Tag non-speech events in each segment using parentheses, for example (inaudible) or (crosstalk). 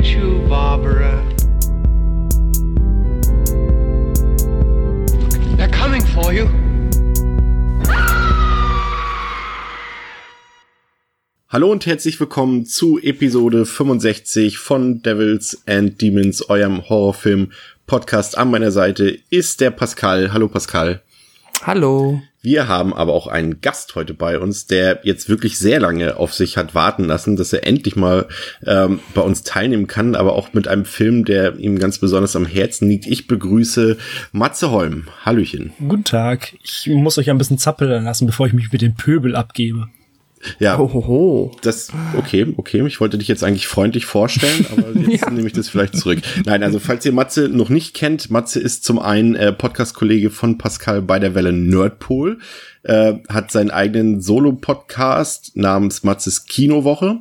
get you, Barbara. They're coming for you. Hallo und herzlich willkommen zu Episode 65 von Devils and Demons, eurem Horrorfilm Podcast. An meiner Seite ist der Pascal. Hallo Pascal. Hallo. Wir haben aber auch einen Gast heute bei uns, der jetzt wirklich sehr lange auf sich hat warten lassen, dass er endlich mal ähm, bei uns teilnehmen kann, aber auch mit einem Film, der ihm ganz besonders am Herzen liegt. Ich begrüße Matze Holm. Hallöchen. Guten Tag. Ich muss euch ein bisschen zappeln lassen, bevor ich mich mit dem Pöbel abgebe. Ja, Ohoho. das, okay, okay. Ich wollte dich jetzt eigentlich freundlich vorstellen, aber (laughs) jetzt Ja. nehme ich das vielleicht zurück. Nein, also falls ihr Matze noch nicht kennt, Matze ist zum einen äh, Podcast-Kollege von Pascal bei der Welle Nerdpol, äh, hat seinen eigenen Solo-Podcast namens Matzes Kinowoche,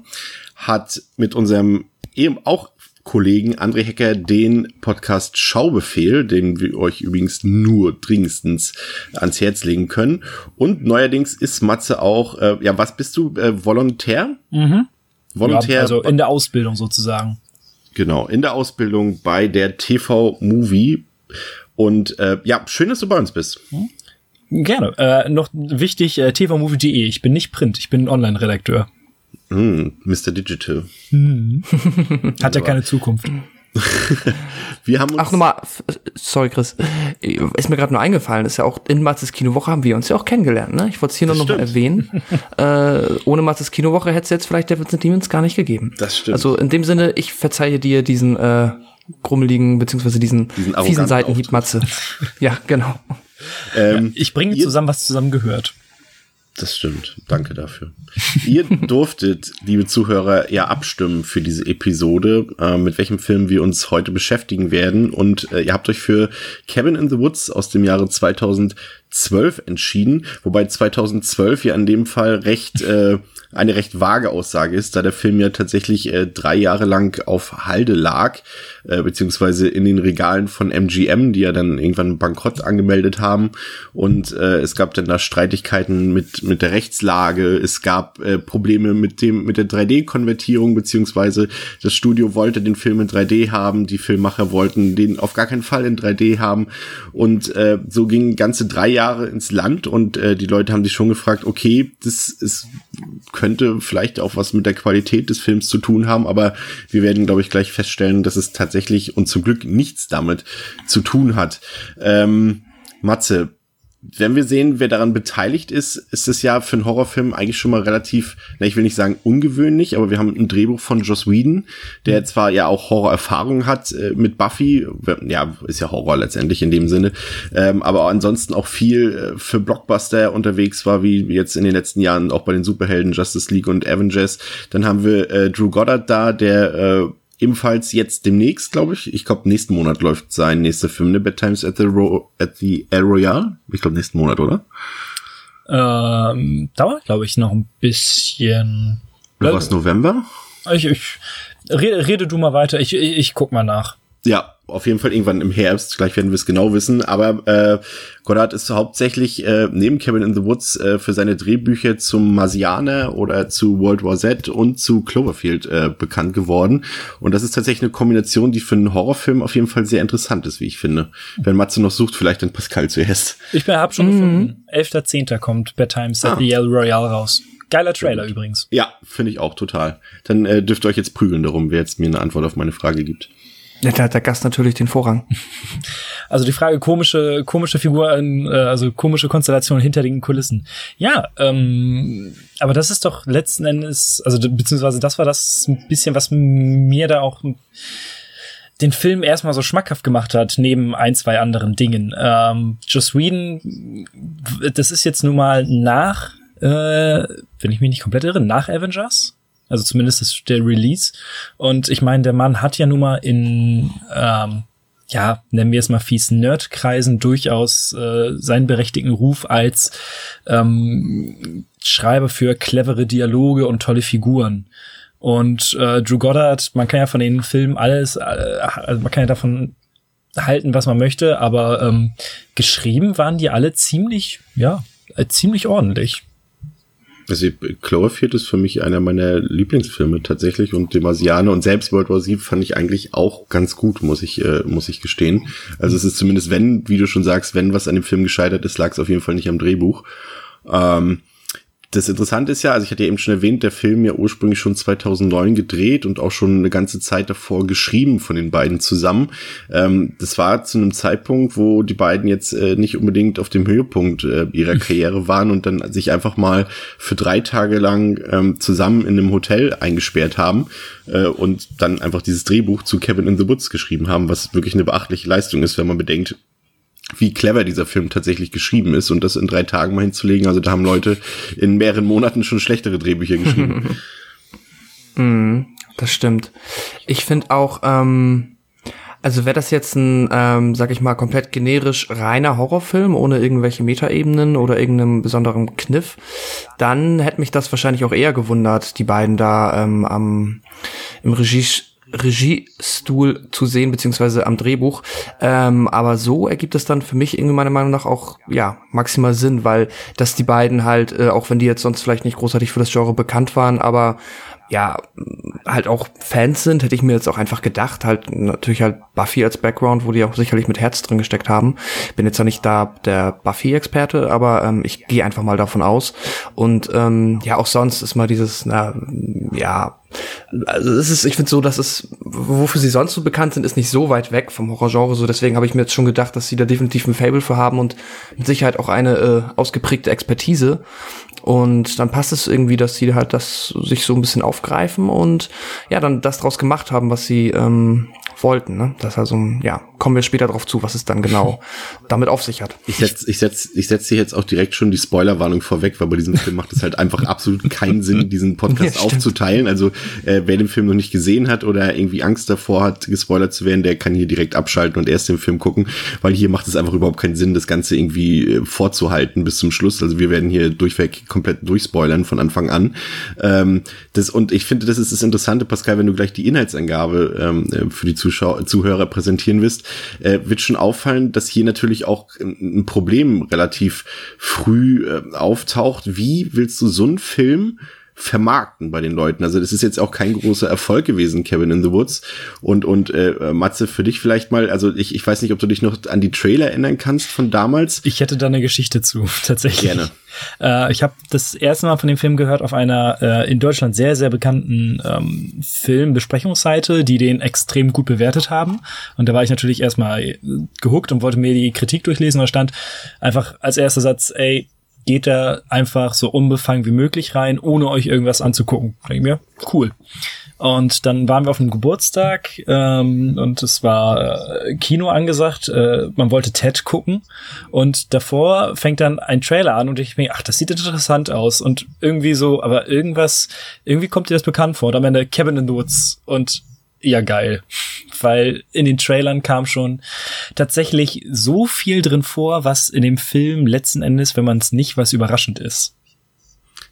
hat mit unserem eben auch Kollegen André Hecker den Podcast Schaubefehl, den wir euch übrigens nur dringendstens ans Herz legen können. Und neuerdings ist Matze auch, äh, ja, was bist du, äh, Volontär? Volontär, Ja, also in der Ausbildung sozusagen. genau, in der Ausbildung bei der TV Movie. Und äh, ja, schön, dass du bei uns bist. Gerne. Äh, noch wichtig, äh, tvmovie.de. Ich bin nicht Print, ich bin Online-Redakteur. Hm, Mr. Digital. (laughs) Hat ja keine Zukunft. (laughs) Wir haben uns Ach, nochmal, sorry, Chris. Ist mir gerade nur eingefallen, ist ja auch in Matzes Kinowoche haben wir uns ja auch kennengelernt, ne? Ich wollte es hier nur noch mal stimmt. erwähnen. (laughs) äh, ohne Matzes Kinowoche hätte es jetzt vielleicht Devils and Demons gar nicht gegeben. Das stimmt. Also in dem Sinne, ich verzeihe dir diesen äh, grummeligen, beziehungsweise diesen, Diesen fiesen Seitenhieb, Matze. ja, genau. ähm, Ich bringe zusammen, was zusammen gehört. Das stimmt. Danke dafür. Ihr (laughs) durftet, liebe Zuhörer, ja abstimmen für diese Episode, äh, mit welchem Film wir uns heute beschäftigen werden. Und äh, ihr habt euch für Cabin in the Woods aus dem Jahre 2012 entschieden, wobei 2012 ja in dem Fall recht äh, eine recht vage Aussage ist, da der Film ja tatsächlich äh, drei Jahre lang auf Halde lag, äh, beziehungsweise in den Regalen von MGM, die ja dann irgendwann Bankrott angemeldet haben. Und äh, es gab dann da Streitigkeiten mit, mit der Rechtslage, es gab äh, Probleme mit dem, mit der 3D-Konvertierung, beziehungsweise das Studio wollte den Film in 3D haben, die Filmmacher wollten den auf gar keinen Fall in 3D haben. Und äh, so gingen ganze drei Jahre ins Land und äh, die Leute haben sich schon gefragt, okay, das ist könnte vielleicht auch was mit der Qualität des Films zu tun haben, aber wir werden, glaube ich, gleich feststellen, dass es tatsächlich und zum Glück nichts damit zu tun hat. Ähm, Matze, wenn wir sehen, wer daran beteiligt ist, ist es ja für einen Horrorfilm eigentlich schon mal relativ, na, ich will nicht sagen ungewöhnlich, aber wir haben ein Drehbuch von Joss Whedon, der zwar ja auch Horrorerfahrung hat äh, mit Buffy, ja, ist ja Horror letztendlich in dem Sinne, ähm, aber ansonsten auch viel äh, für Blockbuster unterwegs war, wie jetzt in den letzten Jahren auch bei den Superhelden Justice League und Avengers. Dann haben wir äh, Drew Goddard da, der äh, ebenfalls jetzt demnächst, glaube ich. Ich glaube, nächsten Monat läuft sein nächster Film, ne? Bad Times at the, Ro at the El Royale. Ich glaube, nächsten Monat, oder? Ähm, dauert, glaube ich, noch ein bisschen. War es November? Ich, ich, rede, rede du mal weiter, ich, ich, ich guck mal nach. Ja, auf jeden Fall irgendwann im Herbst. Gleich werden wir es genau wissen. Aber äh, Goddard ist hauptsächlich äh, neben Cabin in the Woods äh, für seine Drehbücher zum Marsianer oder zu World War Z und zu Cloverfield äh, bekannt geworden. Und das ist tatsächlich eine Kombination, die für einen Horrorfilm auf jeden Fall sehr interessant ist, wie ich finde. Wenn Matze noch sucht, vielleicht dann Pascal zuerst. Ich bin, hab schon gefunden. 11.10. kommt Bad Times at Ah. the El Royale raus. Geiler Trailer übrigens. Ja, finde ich auch total. Dann äh, dürft ihr euch jetzt prügeln darum, wer jetzt mir eine Antwort auf meine Frage gibt. Ja, da hat der Gast natürlich den Vorrang. (laughs) Also die Frage komische, komische Figuren, äh, also komische Konstellationen hinter den Kulissen. Ja, ähm, aber das ist doch letzten Endes, also beziehungsweise das war das ein bisschen, was mir da auch den Film erstmal so schmackhaft gemacht hat, neben ein, zwei anderen Dingen. Ähm, Joss Whedon, das ist jetzt nun mal nach, äh, wenn ich mich nicht komplett irre, nach Avengers. Also zumindest ist der Release. Und ich meine, der Mann hat ja nun mal in, ähm, ja, nennen wir es mal fies, Nerdkreisen durchaus äh, seinen berechtigten Ruf als ähm, Schreiber für clevere Dialoge und tolle Figuren. Und äh, Drew Goddard, man kann ja von den Filmen alles, äh, also man kann ja davon halten, was man möchte, aber ähm, geschrieben waren die alle ziemlich, ja, äh, ziemlich ordentlich. Also Cloverfield ist für mich einer meiner Lieblingsfilme tatsächlich und Demasiane und selbst World War Z fand ich eigentlich auch ganz gut, muss ich, äh, muss ich gestehen. Also es ist zumindest, wenn, wie du schon sagst, wenn was an dem Film gescheitert ist, lag es auf jeden Fall nicht am Drehbuch. Ähm, das Interessante ist ja, also ich hatte ja eben schon erwähnt, der Film ja ursprünglich schon 2009 gedreht und auch schon eine ganze Zeit davor geschrieben von den beiden zusammen. Ähm, das war zu einem Zeitpunkt, wo die beiden jetzt äh, nicht unbedingt auf dem Höhepunkt äh, ihrer Karriere waren und dann sich einfach mal für drei Tage lang ähm, zusammen in einem Hotel eingesperrt haben äh, und dann einfach dieses Drehbuch zu Kevin in the Woods geschrieben haben, was wirklich eine beachtliche Leistung ist, wenn man bedenkt, wie clever dieser Film tatsächlich geschrieben ist und das in drei Tagen mal hinzulegen. Also da haben Leute in mehreren Monaten schon schlechtere Drehbücher geschrieben. (laughs) mm, das stimmt. Ich finde auch, ähm, also wäre das jetzt ein, ähm, sag ich mal, komplett generisch reiner Horrorfilm ohne irgendwelche Metaebenen oder irgendeinem besonderen Kniff, dann hätte mich das wahrscheinlich auch eher gewundert, die beiden da ähm, am im Regie Regiestuhl zu sehen, beziehungsweise am Drehbuch. Ähm, aber so ergibt es dann für mich irgendwie meiner Meinung nach auch, ja, maximal Sinn, weil dass die beiden halt, äh, auch wenn die jetzt sonst vielleicht nicht großartig für das Genre bekannt waren, aber ja, halt auch Fans sind, hätte ich mir jetzt auch einfach gedacht. Halt natürlich halt Buffy als Background, wo die auch sicherlich mit Herz drin gesteckt haben. Bin jetzt ja nicht da der Buffy-Experte, aber ähm, ich gehe einfach mal davon aus. Und ähm, ja, auch sonst ist mal dieses, na, ja, also es ist, ich finde so, dass es, wofür sie sonst so bekannt sind, ist nicht so weit weg vom Horrorgenre. So deswegen habe ich mir jetzt schon gedacht, dass sie da definitiv ein Fable für haben und mit Sicherheit auch eine äh, ausgeprägte Expertise. Und dann passt es irgendwie, dass sie halt das sich so ein bisschen aufgreifen und ja, dann das draus gemacht haben, was sie ähm, wollten. Ne? Das also, ja, kommen wir später drauf zu, was es dann genau (laughs) damit auf sich hat. Ich setze ich setz, ich setz hier jetzt auch direkt schon die Spoilerwarnung vorweg, weil bei diesem Film macht es halt einfach absolut keinen Sinn, (laughs) diesen Podcast ja, aufzuteilen. Also äh, wer den Film noch nicht gesehen hat oder irgendwie Angst davor hat, gespoilert zu werden, der kann hier direkt abschalten und erst den Film gucken, weil hier macht es einfach überhaupt keinen Sinn, das Ganze irgendwie äh, vorzuhalten bis zum Schluss. Also wir werden hier durchweg komplett durchspoilern von Anfang an. Ähm, das, und ich finde, das ist das Interessante, Pascal, wenn du gleich die Inhaltsangabe ähm, äh, für die Zuschauer, Zuhörer präsentieren wirst, äh, wird schon auffallen, dass hier natürlich auch ein Problem relativ früh äh, auftaucht. Wie willst du so einen Film vermarkten bei den Leuten. Also das ist jetzt auch kein großer Erfolg gewesen, Kevin in the Woods. Und, und äh, Matze, für dich vielleicht mal, also ich, ich weiß nicht, ob du dich noch an die Trailer erinnern kannst von damals. Ich hätte da eine Geschichte zu, (laughs) tatsächlich. Gerne. Äh, ich habe das erste Mal von dem Film gehört auf einer äh, in Deutschland sehr, sehr bekannten ähm, Filmbesprechungsseite, die den extrem gut bewertet haben. Und da war ich natürlich erstmal gehuckt und wollte mir die Kritik durchlesen. Und da stand einfach als erster Satz, ey, geht da einfach so unbefangen wie möglich rein, ohne euch irgendwas anzugucken. Denke mir, cool. Und dann waren wir auf einem Geburtstag ähm, und es war äh, Kino angesagt. Äh, man wollte Ted gucken und davor fängt dann ein Trailer an und ich mir, ach, das sieht interessant aus und irgendwie so, aber irgendwas, irgendwie kommt dir das bekannt vor. Und am Ende Kevin in the Woods und ja geil, weil in den Trailern kam schon tatsächlich so viel drin vor, was in dem Film letzten Endes, wenn man es nicht, was überraschend ist.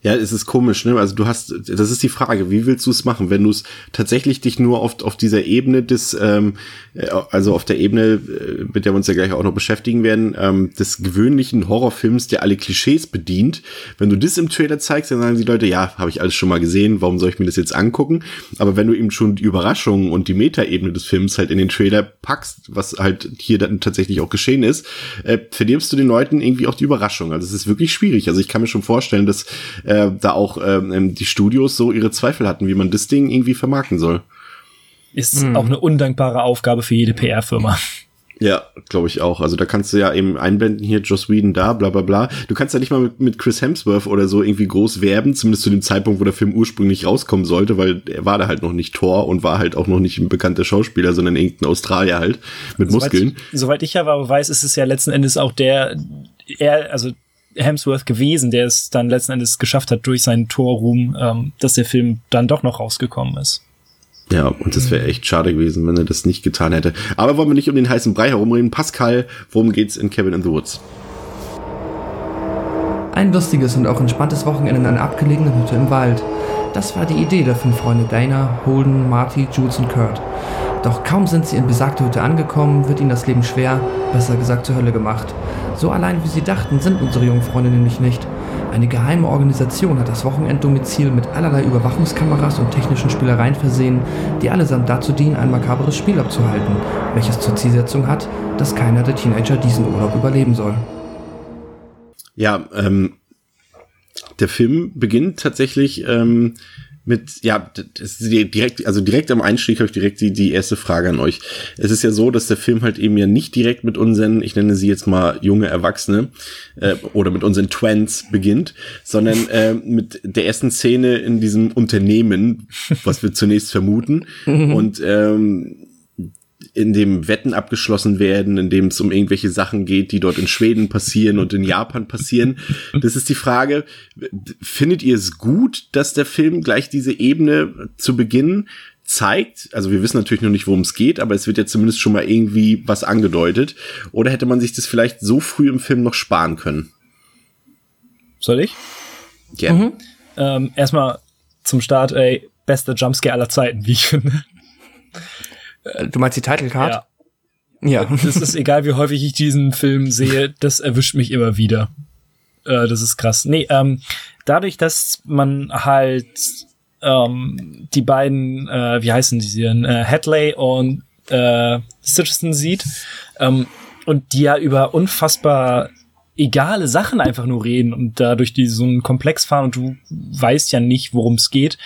Ja, es ist komisch, ne? Also du hast, das ist die Frage, wie willst du es machen, wenn du es tatsächlich dich nur auf, auf dieser Ebene des, ähm, äh, also auf der Ebene, äh, mit der wir uns ja gleich auch noch beschäftigen werden, ähm, des gewöhnlichen Horrorfilms, der alle Klischees bedient. Wenn du das im Trailer zeigst, dann sagen die Leute, ja, habe ich alles schon mal gesehen, warum soll ich mir das jetzt angucken? Aber wenn du eben schon die Überraschung und die Metaebene des Films halt in den Trailer packst, was halt hier dann tatsächlich auch geschehen ist, äh, verdirbst du den Leuten irgendwie auch die Überraschung. Also es ist wirklich schwierig. Also ich kann mir schon vorstellen, dass äh, da auch ähm, die Studios so ihre Zweifel hatten, wie man das Ding irgendwie vermarkten soll. Ist hm. auch eine undankbare Aufgabe für jede PR-Firma. Ja, glaube ich auch. Also da kannst du ja eben einblenden hier Joss Whedon da, bla bla bla. Du kannst ja nicht mal mit, mit Chris Hemsworth oder so irgendwie groß werben, zumindest zu dem Zeitpunkt, wo der Film ursprünglich rauskommen sollte, weil er war da halt noch nicht Thor und war halt auch noch nicht ein bekannter Schauspieler, sondern irgendein Australier halt mit soweit, Muskeln. Soweit ich aber weiß, ist es ja letzten Endes auch der, er, also Hemsworth gewesen, der es dann letzten Endes geschafft hat durch seinen Torruhm, ähm, dass der Film dann doch noch rausgekommen ist. Ja, und das wäre echt schade gewesen, wenn er das nicht getan hätte. Aber wollen wir nicht um den heißen Brei herumreden. Pascal, worum geht's in Kevin in the Woods? Ein lustiges und auch entspanntes Wochenende in einer abgelegenen Hütte im Wald. Das war die Idee der fünf Freunde Dana, Holden, Marty, Jules und Kurt. Doch kaum sind sie in besagte Hütte angekommen, wird ihnen das Leben schwer, besser gesagt zur Hölle gemacht. So allein wie sie dachten, sind unsere jungen Freunde nämlich nicht. Eine geheime Organisation hat das Wochenenddomizil mit allerlei Überwachungskameras und technischen Spielereien versehen, die allesamt dazu dienen, ein makaberes Spiel abzuhalten, welches zur Zielsetzung hat, dass keiner der Teenager diesen Urlaub überleben soll. Ja, ähm, der Film beginnt tatsächlich ähm, mit, ja, das ist direkt, also direkt am Einstieg habe ich direkt die, die erste Frage an euch. Es ist ja so, dass der Film halt eben ja nicht direkt mit unseren, ich nenne sie jetzt mal junge Erwachsene äh, oder mit unseren Twins beginnt, sondern äh, mit der ersten Szene in diesem Unternehmen, was wir zunächst vermuten. (laughs) Und ähm, in dem Wetten abgeschlossen werden, in dem es um irgendwelche Sachen geht, die dort in Schweden passieren und in Japan passieren. Das ist die Frage, findet ihr es gut, dass der Film gleich diese Ebene zu Beginn zeigt? Also wir wissen natürlich noch nicht, worum es geht, aber es wird ja zumindest schon mal irgendwie was angedeutet. Oder hätte man sich das vielleicht so früh im Film noch sparen können? Soll ich? Gerne. Mhm. Ähm, erstmal zum Start, ey, bester Jumpscare aller Zeiten, wie ich finde. Äh, du meinst die Title Card? Ja. Ja. Das ist (laughs) egal, wie häufig ich diesen Film sehe, das erwischt mich immer wieder. Äh, das ist krass. Nee, ähm, dadurch, dass man halt ähm, die beiden, äh, wie heißen die denn, äh, Hadley und äh, Citizen sieht ähm, und die ja über unfassbar egale Sachen einfach nur reden und dadurch die so einen Komplex fahren und du weißt ja nicht, worum es geht.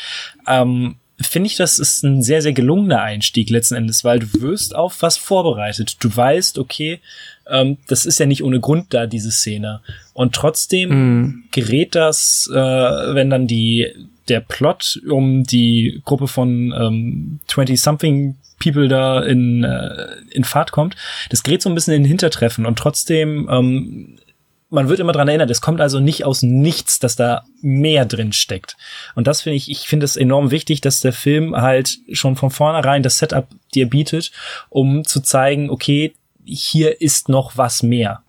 Ähm, finde ich, das ist ein sehr, sehr gelungener Einstieg letzten Endes, weil du wirst auf was vorbereitet. Du weißt, okay, ähm, das ist ja nicht ohne Grund da, diese Szene. Und trotzdem mm. gerät das, äh, wenn dann die, der Plot um die Gruppe von ähm, 20-something People da in, äh, in Fahrt kommt, das gerät so ein bisschen in den Hintertreffen und trotzdem ähm, man wird immer dran erinnert, es kommt also nicht aus nichts, dass da mehr drin steckt. Und das finde ich, ich finde es enorm wichtig, dass der Film halt schon von vornherein das Setup dir bietet, um zu zeigen, okay, hier ist noch was mehr.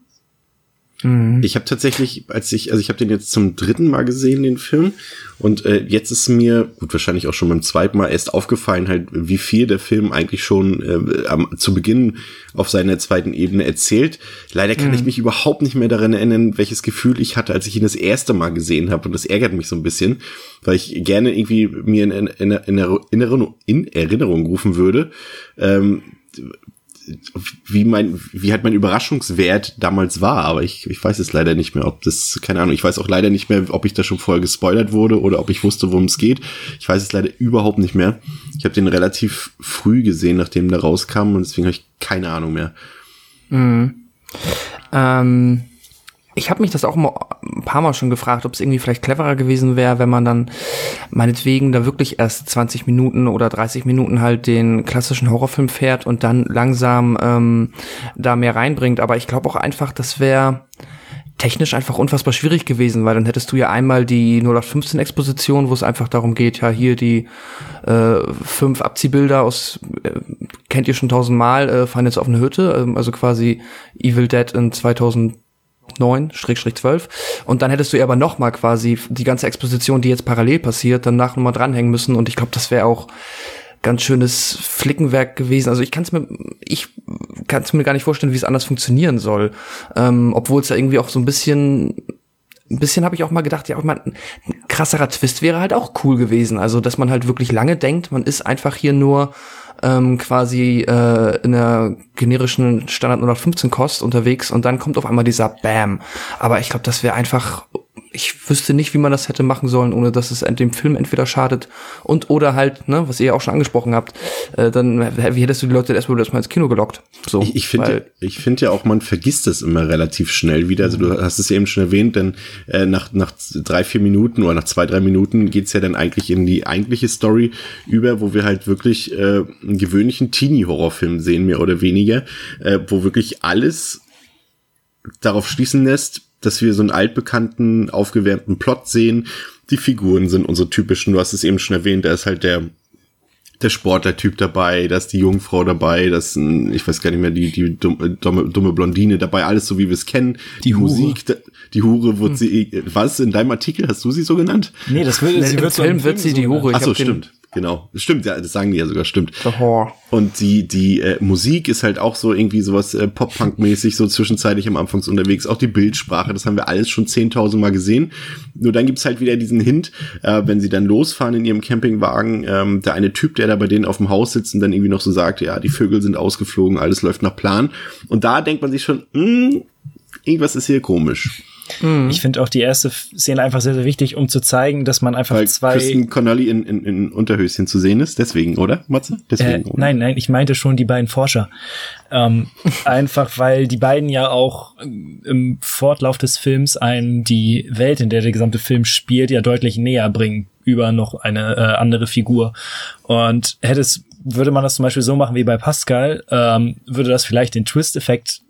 Mhm. Ich habe tatsächlich, als ich, also ich habe den jetzt zum dritten Mal gesehen, den Film, und äh, jetzt ist mir, gut, wahrscheinlich auch schon beim zweiten Mal erst aufgefallen, halt, wie viel der Film eigentlich schon äh, am, zu Beginn auf seiner zweiten Ebene erzählt. Leider kann mhm. ich mich überhaupt nicht mehr daran erinnern, welches Gefühl ich hatte, als ich ihn das erste Mal gesehen habe, und das ärgert mich so ein bisschen, weil ich gerne irgendwie mir in, in, in, in, in Erinnerung rufen würde. Ähm, wie mein, wie halt mein Überraschungswert damals war, aber ich, ich weiß es leider nicht mehr, ob das, keine Ahnung, ich weiß auch leider nicht mehr, ob ich da schon vorher gespoilert wurde oder ob ich wusste, worum es geht. Ich weiß es leider überhaupt nicht mehr. Ich habe den relativ früh gesehen, nachdem der rauskam und deswegen habe ich keine Ahnung mehr. Mhm. Ähm, ich habe mich das auch mal ein paar Mal schon gefragt, ob es irgendwie vielleicht cleverer gewesen wäre, wenn man dann meinetwegen da wirklich erst 20 Minuten oder 30 Minuten halt den klassischen Horrorfilm fährt und dann langsam ähm, da mehr reinbringt. Aber ich glaube auch einfach, das wäre technisch einfach unfassbar schwierig gewesen, weil dann hättest du ja einmal die 0815 Exposition, wo es einfach darum geht, ja hier die äh, fünf Abziehbilder aus äh, kennt ihr schon tausendmal, äh, fahren jetzt auf eine Hütte, äh, also quasi Evil Dead in 2000 9-12 und dann hättest du ja aber noch mal quasi die ganze Exposition, die jetzt parallel passiert, danach nochmal dranhängen müssen und ich glaube, das wäre auch ganz schönes Flickenwerk gewesen. Also ich kann es mir, ich kann es mir gar nicht vorstellen, wie es anders funktionieren soll. Ähm, Obwohl es ja irgendwie auch so ein bisschen, ein bisschen habe ich auch mal gedacht, ja, auch mal ein krasserer Twist wäre halt auch cool gewesen. Also dass man halt wirklich lange denkt, man ist einfach hier nur ähm, quasi äh, in der generischen Standard 115 Kost unterwegs und dann kommt auf einmal dieser Bam. Aber ich glaube, das wäre einfach ich wüsste nicht, wie man das hätte machen sollen, ohne dass es dem Film entweder schadet und oder halt, ne, was ihr ja auch schon angesprochen habt, äh, dann wie hättest du die Leute erstmal erstmal ins Kino gelockt? So, ich, ich finde, ich finde ja auch, man vergisst es immer relativ schnell wieder. Also du hast es ja eben schon erwähnt, denn äh, nach nach drei vier Minuten oder nach zwei drei Minuten geht's ja dann eigentlich in die eigentliche Story über, wo wir halt wirklich äh, einen gewöhnlichen Teenie-Horrorfilm sehen, mehr oder weniger, äh, wo wirklich alles darauf schließen lässt, dass wir so einen altbekannten, aufgewärmten Plot sehen. Die Figuren sind unsere typischen, du hast es eben schon erwähnt, da ist halt der der Sportlertyp dabei, da ist die Jungfrau dabei, das ist ich weiß gar nicht mehr, die, die dumme, dumme Blondine dabei, alles so wie wir es kennen. Die, die Musik, die Hure wird hm. sie, was, in deinem Artikel hast du sie so genannt? Nee, das wird, sie wird Film, wird sie die Hure. Ach so, stimmt. Genau. Stimmt, ja, das sagen die ja sogar, stimmt. The Whore. Und die, die äh, Musik ist halt auch so irgendwie sowas äh, Pop-Punk-mäßig, so zwischenzeitlich am Anfang unterwegs. Auch die Bildsprache, das haben wir alles schon 10.000 Mal gesehen. Nur dann gibt's halt wieder diesen Hint, äh, wenn sie dann losfahren in ihrem Campingwagen, ähm, der eine Typ, der da bei denen auf dem Haus sitzt und dann irgendwie noch so sagt, ja, die Vögel sind ausgeflogen, alles läuft nach Plan. Und da denkt man sich schon, mh, irgendwas ist hier komisch. Ich finde auch die erste Szene einfach sehr, sehr wichtig, um zu zeigen, dass man einfach Weil zwei. Kristen Connolly in, in, in Unterhöschen zu sehen ist, deswegen, oder, Matze? Äh, Deswegen, oder? nein, nein, ich meinte schon die beiden Forscher. Ähm, (laughs) einfach weil die beiden ja auch ähm, im Fortlauf des Films einen die Welt, in der der gesamte Film spielt, ja deutlich näher bringen über noch eine äh, andere Figur. Und hätte es, würde man das zum Beispiel so machen wie bei Pascal, ähm, würde das vielleicht den Twist-Effekt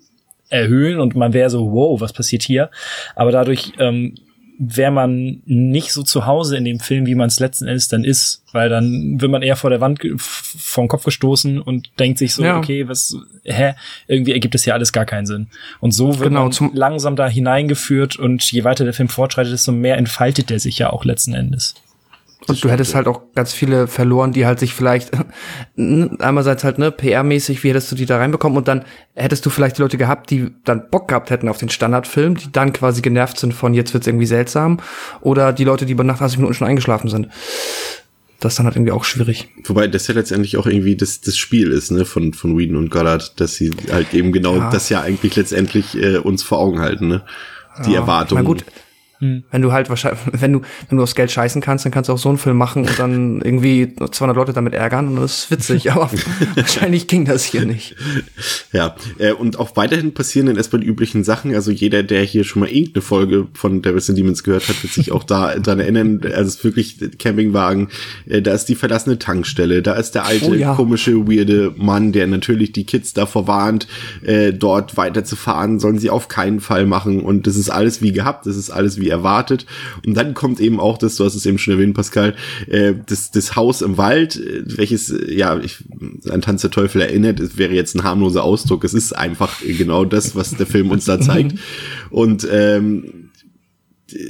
erhöhen und man wäre so, wow, was passiert hier? Aber dadurch ähm, wäre man nicht so zu Hause in dem Film, wie man es letzten Endes dann ist, weil dann wird man eher vor der Wand vom Kopf gestoßen und denkt sich so, Ja. okay, was, hä, irgendwie ergibt das ja alles gar keinen Sinn. Und so wird Genau, man langsam da hineingeführt und je weiter der Film fortschreitet, desto mehr entfaltet der sich ja auch letzten Endes. Und du hättest halt auch ganz viele verloren, die halt sich vielleicht (laughs) einerseits halt ne PR-mäßig, wie hättest du die da reinbekommen und dann hättest du vielleicht die Leute gehabt, die dann Bock gehabt hätten auf den Standardfilm, die dann quasi genervt sind von jetzt wird's irgendwie seltsam oder die Leute, die bei nach 30 Minuten schon eingeschlafen sind. Das ist dann halt irgendwie auch schwierig. Wobei das ja letztendlich auch irgendwie das, das Spiel ist, ne, von, von Whedon und Goddard, dass sie halt eben genau Ja. das ja eigentlich letztendlich äh, uns vor Augen halten, ne? Die Erwartungen. Na gut, wenn du halt wahrscheinlich, (laughs) wenn du, wenn du aufs Geld scheißen kannst, dann kannst du auch so einen Film machen und dann (laughs) irgendwie 200 Leute damit ärgern und das ist witzig, aber (laughs) wahrscheinlich ging das hier nicht. Ja, äh, und auch weiterhin passieren dann erstmal die üblichen Sachen. Also jeder, der hier schon mal irgendeine Folge von Devils and Demons gehört hat, wird sich auch da dran erinnern. Also es ist wirklich Campingwagen, äh, da ist die verlassene Tankstelle, da ist der alte, Oh ja. komische, weirde Mann, der natürlich die Kids davor warnt, äh, dort weiterzufahren, sollen sie auf keinen Fall machen. Und das ist alles wie gehabt, das ist alles wie erwartet. Und dann kommt eben auch das, du hast es eben schon erwähnt, Pascal, äh, das, das Haus im Wald, äh, welches, äh, ja, ich, an Tanz der Teufel erinnert, es wäre jetzt ein harmloser Ausdruck. Es ist einfach genau das, was der Film uns da zeigt. (laughs) Und ähm,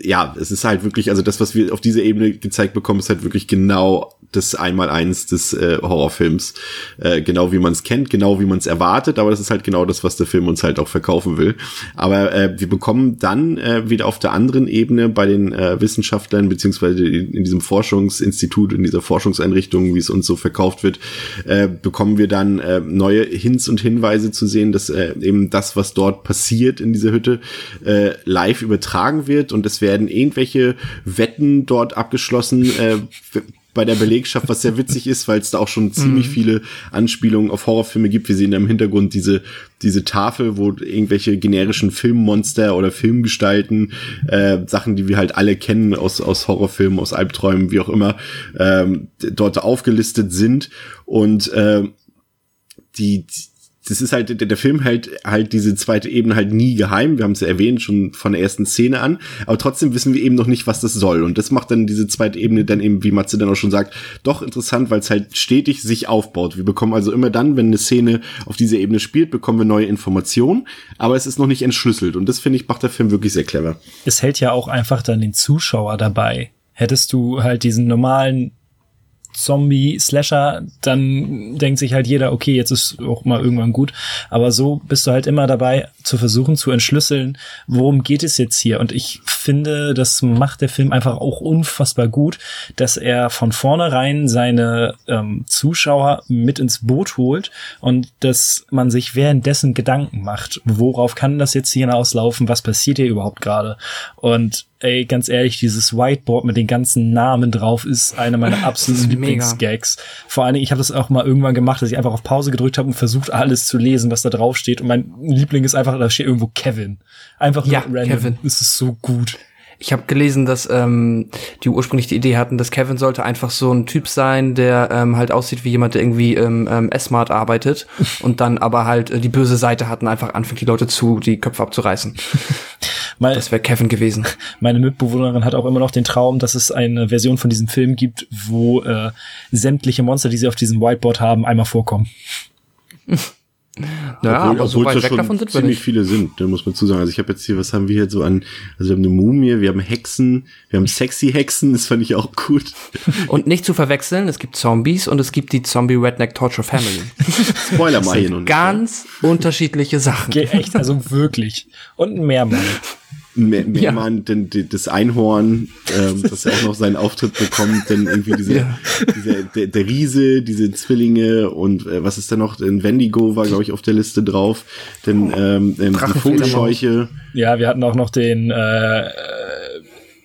ja, es ist halt wirklich, also das, was wir auf dieser Ebene gezeigt bekommen, ist halt wirklich genau das Einmaleins des äh, Horrorfilms. Äh, genau wie man es kennt, genau wie man es erwartet, aber das ist halt genau das, was der Film uns halt auch verkaufen will. Aber äh, wir bekommen dann äh, wieder auf der anderen Ebene bei den äh, Wissenschaftlern, beziehungsweise in, diesem Forschungsinstitut, in dieser Forschungseinrichtung, wie es uns so verkauft wird, äh, bekommen wir dann äh, neue Hints und Hinweise zu sehen, dass äh, eben das, was dort passiert in dieser Hütte, äh, live übertragen wird und es werden irgendwelche Wetten dort abgeschlossen, äh, bei der Belegschaft, was sehr witzig ist, weil es da auch schon ziemlich viele Anspielungen auf Horrorfilme gibt. Wir sehen da im Hintergrund diese, diese Tafel, wo irgendwelche generischen Filmmonster oder Filmgestalten, äh, Sachen, die wir halt alle kennen aus, aus Horrorfilmen, aus Albträumen, wie auch immer, ähm, dort aufgelistet sind. Und äh, die, das ist halt, der, der Film hält halt diese zweite Ebene halt nie geheim. Wir haben es ja erwähnt, schon von der ersten Szene an. Aber trotzdem wissen wir eben noch nicht, was das soll. Und das macht dann diese zweite Ebene dann eben, wie Matze dann auch schon sagt, doch interessant, weil es halt stetig sich aufbaut. Wir bekommen also immer dann, wenn eine Szene auf dieser Ebene spielt, bekommen wir neue Informationen. Aber es ist noch nicht entschlüsselt. Und das finde ich, macht der Film wirklich sehr clever. Es hält ja auch einfach dann den Zuschauer dabei. Hättest du halt diesen normalen Zombie-Slasher, dann denkt sich halt jeder, okay, jetzt ist auch mal irgendwann gut. Aber so bist du halt immer dabei, zu versuchen zu entschlüsseln, worum geht es jetzt hier. Und ich finde, das macht der Film einfach auch unfassbar gut, dass er von vornherein seine ähm, Zuschauer mit ins Boot holt und dass man sich währenddessen Gedanken macht, worauf kann das jetzt hier hinauslaufen, was passiert hier überhaupt gerade. Und ey, ganz ehrlich, dieses Whiteboard mit den ganzen Namen drauf ist einer meiner (laughs) absoluten. Lieblingsgags. Vor allen Dingen, ich habe das auch mal irgendwann gemacht, dass ich einfach auf Pause gedrückt habe und versucht alles zu lesen, was da drauf steht. Und mein Liebling ist einfach, da steht irgendwo Kevin. Einfach nur Ja, random. Kevin. Es ist so gut. Ich habe gelesen, dass ähm, die ursprünglich die Idee hatten, dass Kevin sollte einfach so ein Typ sein, der ähm, halt aussieht wie jemand, der irgendwie im ähm, S-Mart arbeitet (laughs) und dann aber halt äh, die böse Seite hat und einfach anfängt, die Leute zu die Köpfe abzureißen. (laughs) Mal, Das wäre Kevin gewesen. (laughs) meine Mitbewohnerin hat auch immer noch den Traum, dass es eine Version von diesem Film gibt, wo äh, sämtliche Monster, die sie auf diesem Whiteboard haben, einmal vorkommen. (laughs) Ja, Obwohl- aber so obwohl es weit ja weg schon davon sind ziemlich nicht. viele sind, da muss man zu sagen. Also ich habe jetzt hier, was haben wir jetzt so an? Also wir haben eine Mumie, wir haben Hexen, wir haben sexy Hexen, das fand ich auch gut. (laughs) Und nicht zu verwechseln, es gibt Zombies und es gibt die Zombie Redneck Torture Family. Spoiler mal hier noch. Ganz unterschiedliche Sachen. Ge- Echt, also wirklich. Und ein Mehrmann. Mehr, mehr Ja. man, denn die- das Einhorn, ähm, das ja auch noch seinen Auftritt bekommt, dann irgendwie diese, Ja. dieser, der, der Riese, diese Zwillinge und äh, was ist da noch? Ein Wendigo war, glaube ich, auf der Liste drauf. Denn ähm, ähm, die. Vogelscheuche. Ja, wir hatten auch noch den äh, äh,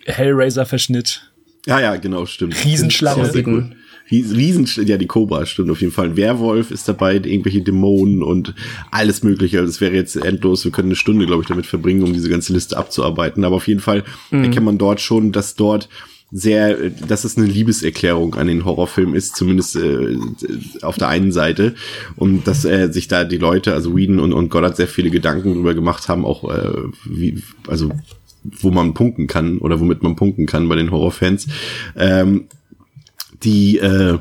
Hellraiser-Verschnitt. Ja, ja, genau, stimmt. Riesenschlange. Cool. Ries- Riesen, ja, die Cobra stimmt auf jeden Fall. Ein Werwolf ist dabei, irgendwelche Dämonen und alles Mögliche. Also es wäre jetzt endlos. Wir können eine Stunde, glaube ich, damit verbringen, um diese ganze Liste abzuarbeiten. Aber auf jeden Fall erkennt man dort schon, dass dort sehr, dass es eine Liebeserklärung an den Horrorfilm ist, zumindest äh, auf der einen Seite. Und dass äh, sich da die Leute, also Whedon und, und Goddard, sehr viele Gedanken drüber gemacht haben, auch äh, wie, also wo man punkten kann oder womit man punkten kann bei den Horrorfans. Ähm, die äh,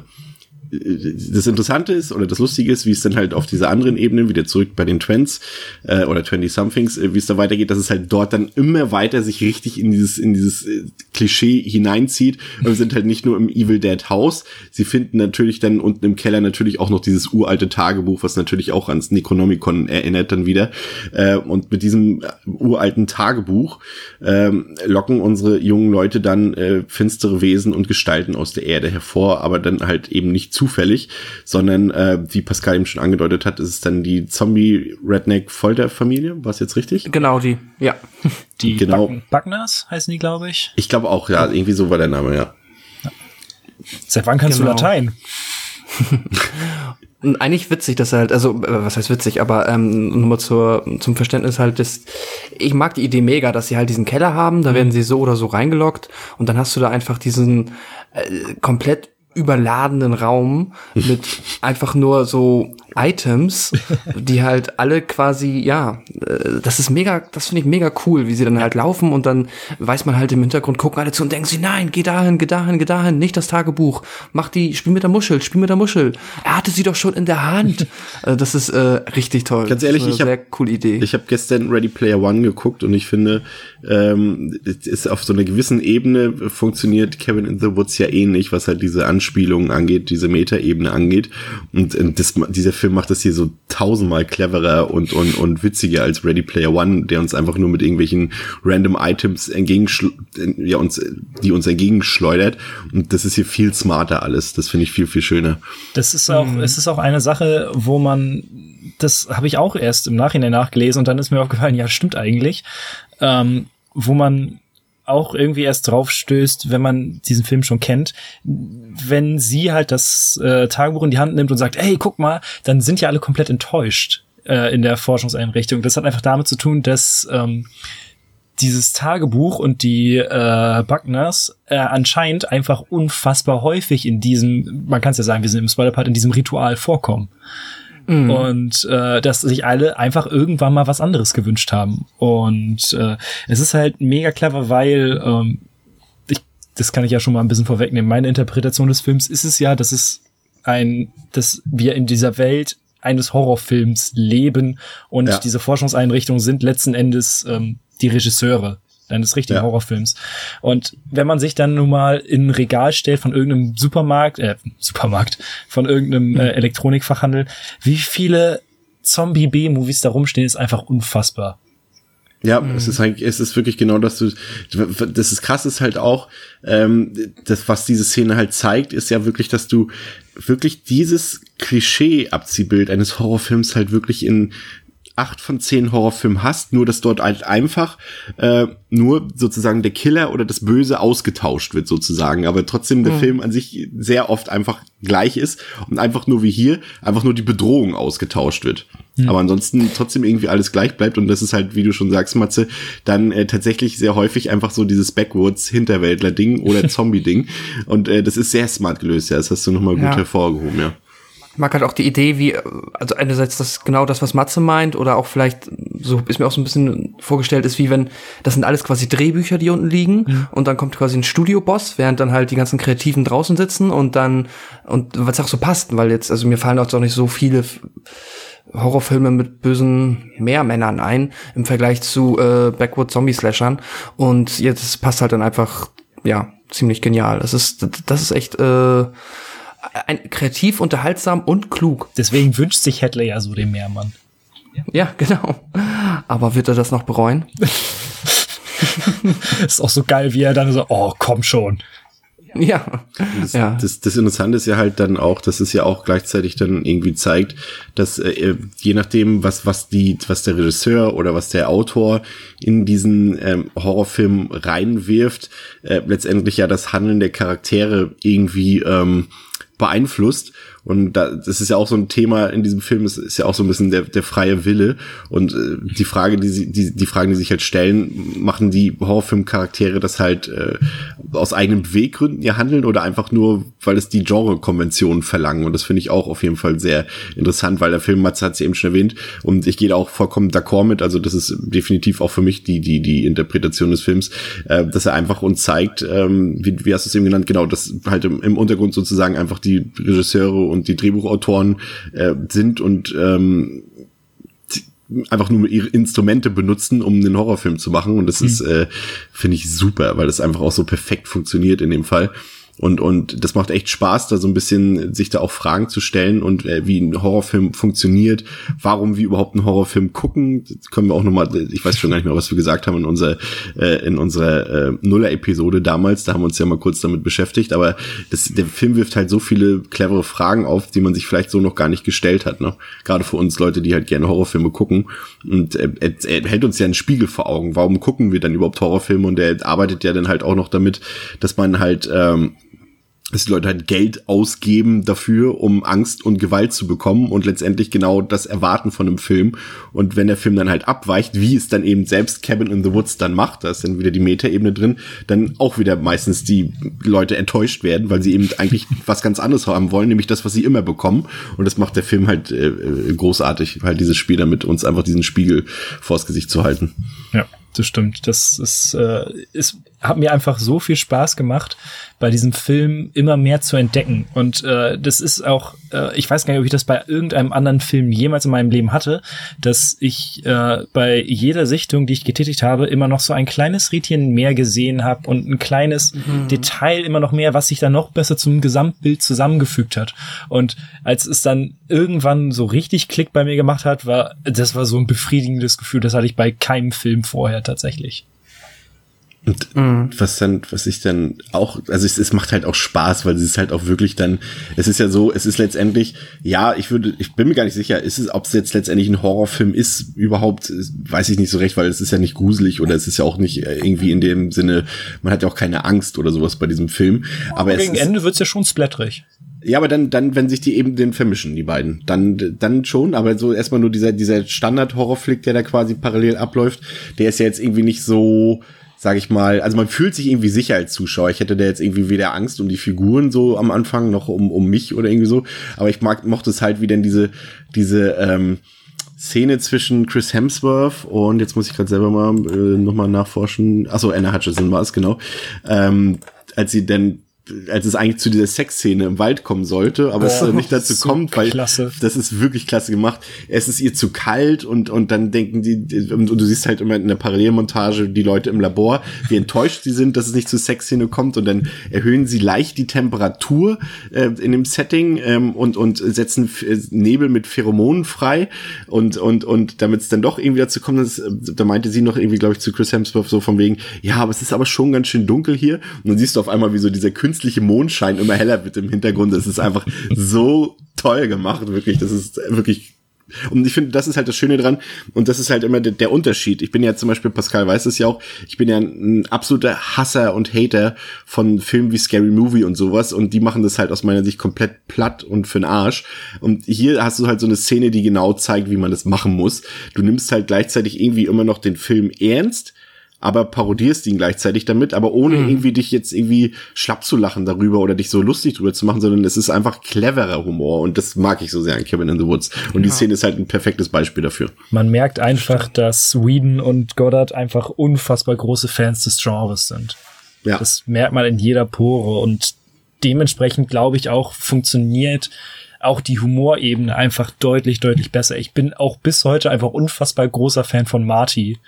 das Interessante ist oder das Lustige ist, wie es dann halt auf dieser anderen Ebene wieder zurück bei den Trends äh, oder 20 Somethings, äh, wie es da weitergeht, dass es halt dort dann immer weiter sich richtig in dieses in dieses äh, Klischee hineinzieht. Und wir sind halt nicht nur im Evil Dead Haus, sie finden natürlich dann unten im Keller natürlich auch noch dieses uralte Tagebuch, was natürlich auch ans Necronomicon erinnert dann wieder. Äh, und mit diesem äh, uralten Tagebuch ähm, locken unsere jungen Leute dann äh, finstere Wesen und Gestalten aus der Erde hervor, aber dann halt eben nicht zufällig, sondern äh, wie Pascal eben schon angedeutet hat, ist es dann die Zombie-Redneck-Folter-Familie. War es jetzt richtig? Genau die, ja. (laughs) Die Genau. Backners heißen die, glaube ich. Ich glaube auch, ja, irgendwie so war der Name, ja. Seit wann kannst Genau. du Latein? (laughs) Und eigentlich witzig, dass halt, also äh, was heißt witzig, aber ähm, nur mal zur, zum Verständnis halt, das, ich mag die Idee mega, dass sie halt diesen Keller haben, da werden sie so oder so reingeloggt und dann hast du da einfach diesen äh, komplett überladenen Raum mit (laughs) einfach nur so Items, die halt alle quasi, ja, äh, das ist mega, das finde ich mega cool, wie sie dann halt laufen und dann weiß man halt im Hintergrund, gucken alle zu und denken sie, nein, geh dahin, geh dahin, geh dahin, nicht das Tagebuch, mach die, spiel mit der Muschel, spiel mit der Muschel. Er hatte sie doch schon in der Hand. Äh, das ist äh, richtig toll. Ganz ehrlich, das ist ich eine hab- sehr coole Idee. Ich habe gestern Ready Player One geguckt und ich finde, ähm, es ist auf so einer gewissen Ebene funktioniert Kevin in the Woods ja ähnlich, was halt diese Anspielungen angeht, diese Metaebene angeht. Und äh, das, dieser Film macht das hier so tausendmal cleverer und, und, und witziger als Ready Player One, der uns einfach nur mit irgendwelchen random Items entgegenschl äh, ja, uns, die uns entgegenschleudert. Und das ist hier viel smarter alles. Das finde ich viel, viel schöner. Das ist auch, es ist auch eine Sache, wo man, das habe ich auch erst im Nachhinein nachgelesen und dann ist mir aufgefallen, ja, stimmt eigentlich, ähm, wo man auch irgendwie erst drauf stößt, wenn man diesen Film schon kennt, wenn sie halt das äh, Tagebuch in die Hand nimmt und sagt, hey, guck mal, dann sind ja alle komplett enttäuscht äh, in der Forschungseinrichtung. Das hat einfach damit zu tun, dass ähm, dieses Tagebuch und die äh, Buckners äh, anscheinend einfach unfassbar häufig in diesem, man kann es ja sagen, wir sind im Spoiler-Part, in diesem Ritual vorkommen. Und äh, dass sich alle einfach irgendwann mal was anderes gewünscht haben. Und äh, es ist halt mega clever, weil ähm, ich, das kann ich ja schon mal ein bisschen vorwegnehmen. Meine Interpretation des Films ist es ja, dass es ein, dass wir in dieser Welt eines Horrorfilms leben und Ja. diese Forschungseinrichtungen sind letzten Endes ähm, die Regisseure eines richtigen Ja. Horrorfilms. Und wenn man sich dann nun mal in ein Regal stellt von irgendeinem Supermarkt, äh, Supermarkt, von irgendeinem äh, Elektronikfachhandel, wie viele Zombie-B-Movies da rumstehen, ist einfach unfassbar. Ja, es ist eigentlich, es ist wirklich genau das, du, das ist krass ist halt auch, ähm, das, was diese Szene halt zeigt, ist ja wirklich, dass du wirklich dieses Klischee-Abziehbild eines Horrorfilms halt wirklich in acht von zehn Horrorfilmen hast, nur dass dort halt einfach äh, nur sozusagen der Killer oder das Böse ausgetauscht wird sozusagen, aber trotzdem der Film an sich sehr oft einfach gleich ist und einfach nur wie hier einfach nur die Bedrohung ausgetauscht wird. Aber ansonsten trotzdem irgendwie alles gleich bleibt und das ist halt, wie du schon sagst, Matze, dann äh, tatsächlich sehr häufig einfach so dieses Backwoods-Hinterwäldler-Ding oder (laughs) Zombie-Ding und äh, das ist sehr smart gelöst, ja, das hast du nochmal gut Ja. hervorgehoben, ja. Ich mag halt auch die Idee, wie, also einerseits das genau das, was Matze meint, oder auch vielleicht, so ist mir auch so ein bisschen vorgestellt, ist wie wenn, das sind alles quasi Drehbücher, die unten liegen, und dann kommt quasi ein Studioboss, während dann halt die ganzen Kreativen draußen sitzen und dann, und was auch so passt, weil jetzt, also mir fallen auch nicht so viele Horrorfilme mit bösen Meermännern ein im Vergleich zu äh, Backwood Zombie Slashern und jetzt passt halt dann einfach ja ziemlich genial. Das ist das ist echt äh, ein, kreativ, unterhaltsam und klug. Deswegen wünscht sich Hadley ja so den Meermann. Ja, genau. Aber wird er das noch bereuen? (laughs) ist auch so geil, wie er dann so, oh, komm schon. Ja. Das, ja. Das, das Interessante ist ja halt dann auch, dass es ja auch gleichzeitig dann irgendwie zeigt, dass äh, je nachdem, was, was die, was der Regisseur oder was der Autor in diesen ähm, Horrorfilm reinwirft, äh, letztendlich ja das Handeln der Charaktere irgendwie ähm, beeinflusst. Und da, das ist ja auch so ein Thema in diesem Film, es ist ja auch so ein bisschen der, der freie Wille. Und äh, die Frage, die sie, die, die Fragen, die sich halt stellen, machen die Horrorfilm-Charaktere das halt äh, aus eigenen Beweggründen ihr handeln oder einfach nur, weil es die Genre-Konventionen verlangen. Und das finde ich auch auf jeden Fall sehr interessant, weil der Film, Mats hat es eben schon erwähnt, und ich gehe da auch vollkommen d'accord mit, also das ist definitiv auch für mich die, die, die Interpretation des Films, äh, dass er einfach uns zeigt, ähm, wie, wie hast du es eben genannt, genau, dass halt im, im Untergrund sozusagen einfach die Regisseure die Drehbuchautoren äh, sind und ähm, einfach nur ihre Instrumente benutzen, um einen Horrorfilm zu machen. Und das mhm. ist, äh, finde ich, super, weil das einfach auch so perfekt funktioniert in dem Fall. Und, und das macht echt Spaß, da so ein bisschen sich da auch Fragen zu stellen und äh, wie ein Horrorfilm funktioniert, warum wir überhaupt einen Horrorfilm gucken. Das können wir auch nochmal, ich weiß schon gar nicht mehr, was wir gesagt haben in unserer, äh, in unserer äh, Nuller-Episode damals, da haben wir uns ja mal kurz damit beschäftigt, aber das, der Film wirft halt so viele clevere Fragen auf, die man sich vielleicht so noch gar nicht gestellt hat. Ne? Gerade für uns Leute, die halt gerne Horrorfilme gucken. Und äh, er, er hält uns ja einen Spiegel vor Augen. Warum gucken wir dann überhaupt Horrorfilme? Und er arbeitet ja dann halt auch noch damit, dass man halt ähm, dass die Leute halt Geld ausgeben dafür, um Angst und Gewalt zu bekommen und letztendlich genau das erwarten von einem Film. Und wenn der Film dann halt abweicht, wie es dann eben selbst Cabin in the Woods dann macht, da ist dann wieder die Metaebene drin, dann auch wieder meistens die Leute enttäuscht werden, weil sie eben eigentlich (laughs) was ganz anderes haben wollen, nämlich das, was sie immer bekommen. Und das macht der Film halt äh, großartig, halt dieses Spiel damit uns einfach diesen Spiegel vors Gesicht zu halten. Ja das stimmt. Das ist, äh, ist, hat mir einfach so viel Spaß gemacht, bei diesem Film immer mehr zu entdecken. Und äh, das ist auch, äh, ich weiß gar nicht, ob ich das bei irgendeinem anderen Film jemals in meinem Leben hatte, dass ich äh, bei jeder Sichtung, die ich getätigt habe, immer noch so ein kleines Rädchen mehr gesehen habe und ein kleines mhm. Detail immer noch mehr, was sich dann noch besser zum Gesamtbild zusammengefügt hat. Und als es dann irgendwann so richtig Klick bei mir gemacht hat, war das war so ein befriedigendes Gefühl, das hatte ich bei keinem Film vorher tatsächlich. Und mhm. was dann, was ich dann auch, also es, es macht halt auch Spaß, weil es ist halt auch wirklich dann, es ist ja so, es ist letztendlich, ja, ich würde, ich bin mir gar nicht sicher, ist es, ob es jetzt letztendlich ein Horrorfilm ist, überhaupt, weiß ich nicht so recht, weil es ist ja nicht gruselig oder es ist ja auch nicht äh, irgendwie in dem Sinne, man hat ja auch keine Angst oder sowas bei diesem Film. Aber gegen es ist, Ende wird's ja schon splatterig. Ja, aber dann, dann, wenn sich die eben den vermischen, die beiden, dann, dann schon. Aber so erstmal nur dieser, dieser Standard-Horrorflick, der da quasi parallel abläuft, der ist ja jetzt irgendwie nicht so, sag ich mal, also man fühlt sich irgendwie sicher als Zuschauer. Ich hätte da jetzt irgendwie weder Angst um die Figuren so am Anfang noch um, um mich oder irgendwie so. Aber ich mag, mochte es halt, wie denn diese, diese, ähm, Szene zwischen Chris Hemsworth und jetzt muss ich gerade selber mal äh, nochmal nachforschen. Achso, Anna Hutchinson war es, genau. Ähm, als sie denn als es eigentlich zu dieser Sexszene im Wald kommen sollte, aber oh, es nicht dazu so kommt, weil klasse. das ist wirklich klasse gemacht. Es ist ihr zu kalt und und dann denken die und du siehst halt immer in der Parallelmontage die Leute im Labor, wie enttäuscht sie sind, dass es nicht zur Sexszene kommt und dann erhöhen sie leicht die Temperatur äh, in dem Setting ähm, und und setzen Nebel mit Pheromonen frei und und und damit es dann doch irgendwie dazu kommt, dass, da meinte sie noch irgendwie glaube ich zu Chris Hemsworth so von wegen, ja, aber es ist aber schon ganz schön dunkel hier und dann siehst du auf einmal wie so dieser Künstler künstliche Mondschein immer heller wird im Hintergrund. Das ist einfach so toll gemacht, wirklich. Das ist wirklich und ich finde, das ist halt das Schöne dran. Und das ist halt immer der, der, Unterschied. Ich bin ja zum Beispiel, Pascal weiß es ja auch, ich bin ja ein, ein, absoluter Hasser und Hater von Filmen wie Scary Movie und sowas. Und die machen das halt aus meiner Sicht komplett platt und für den Arsch. Und hier hast du halt so eine Szene, die genau zeigt, wie man das machen muss. Du nimmst halt gleichzeitig irgendwie immer noch den Film ernst, aber parodierst ihn gleichzeitig damit, aber ohne mhm. irgendwie dich jetzt irgendwie schlapp zu lachen darüber oder dich so lustig drüber zu machen, sondern es ist einfach cleverer Humor und das mag ich so sehr an Kevin in the Woods. Und ja. die Szene ist halt ein perfektes Beispiel dafür. Man merkt einfach, dass Sweden und Goddard einfach unfassbar große Fans des Genres sind. Ja. Das merkt man in jeder Pore und dementsprechend glaube ich auch funktioniert auch die Humorebene einfach deutlich, deutlich besser. Ich bin auch bis heute einfach unfassbar großer Fan von Marty.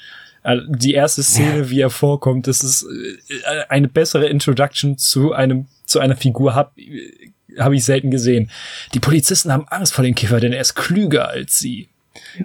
Äh, Die erste Szene, wie er vorkommt, das ist äh, eine bessere Introduction zu einem zu einer Figur hab habe ich selten gesehen. Die Polizisten haben Angst vor dem Kiffer, denn er ist klüger als sie.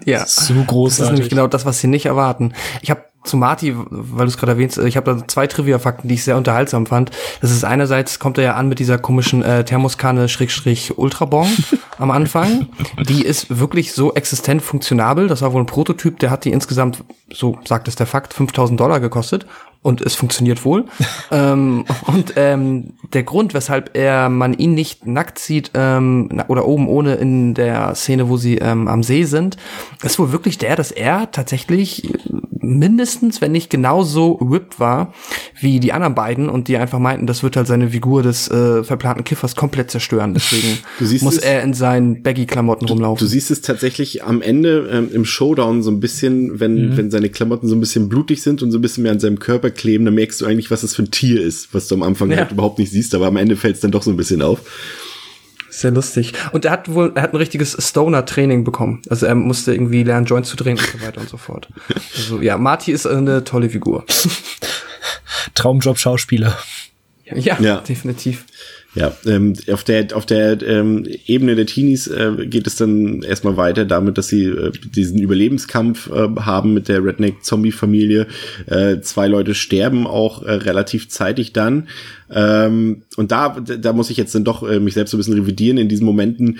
Ja, So das ist großartig. nämlich genau das, was sie nicht erwarten. Ich habe zu Marty, weil du es gerade erwähnst, ich habe da zwei Trivia-Fakten, die ich sehr unterhaltsam fand. Das ist einerseits kommt er ja an mit dieser komischen äh, Thermoskanne Schrägstrich Ultrabon (laughs) am Anfang. Die ist wirklich so existent funktionabel. Das war wohl ein Prototyp, der hat die insgesamt, so sagt es der Fakt, 5000 Dollar gekostet. Und es funktioniert wohl. (laughs) ähm, und ähm, der Grund, weshalb er man ihn nicht nackt sieht ähm, oder oben ohne in der Szene, wo sie ähm, am See sind, ist wohl wirklich der, dass er tatsächlich mindestens, wenn nicht genauso whipped war wie die anderen beiden und die einfach meinten, das wird halt seine Figur des äh, verplanten Kiffers komplett zerstören. (laughs) Deswegen Du siehst muss es- er in seinen Baggy-Klamotten Du rumlaufen. siehst es tatsächlich am Ende ähm, im Showdown so ein bisschen, wenn, wenn seine Klamotten so ein bisschen blutig sind und so ein bisschen mehr an seinem Körper kleben, dann merkst du eigentlich, was das für ein Tier ist, was du am Anfang Ja. halt überhaupt nicht siehst, aber am Ende fällt es dann doch so ein bisschen auf. Sehr lustig. Und er hat wohl, er hat ein richtiges Stoner-Training bekommen. Also er musste irgendwie lernen, Joints zu drehen und so weiter und so fort. Also ja, Marty ist eine tolle Figur. Traumjob Schauspieler. Ja, Ja. definitiv. Ja, ähm, auf der auf der ähm, Ebene der Teenies äh, geht es dann erstmal weiter damit, dass sie äh, diesen Überlebenskampf äh, haben mit der Redneck-Zombie-Familie. Äh, zwei Leute sterben auch äh, relativ zeitig dann. Ähm, und da da muss ich jetzt dann doch äh, mich selbst so ein bisschen revidieren in diesen Momenten.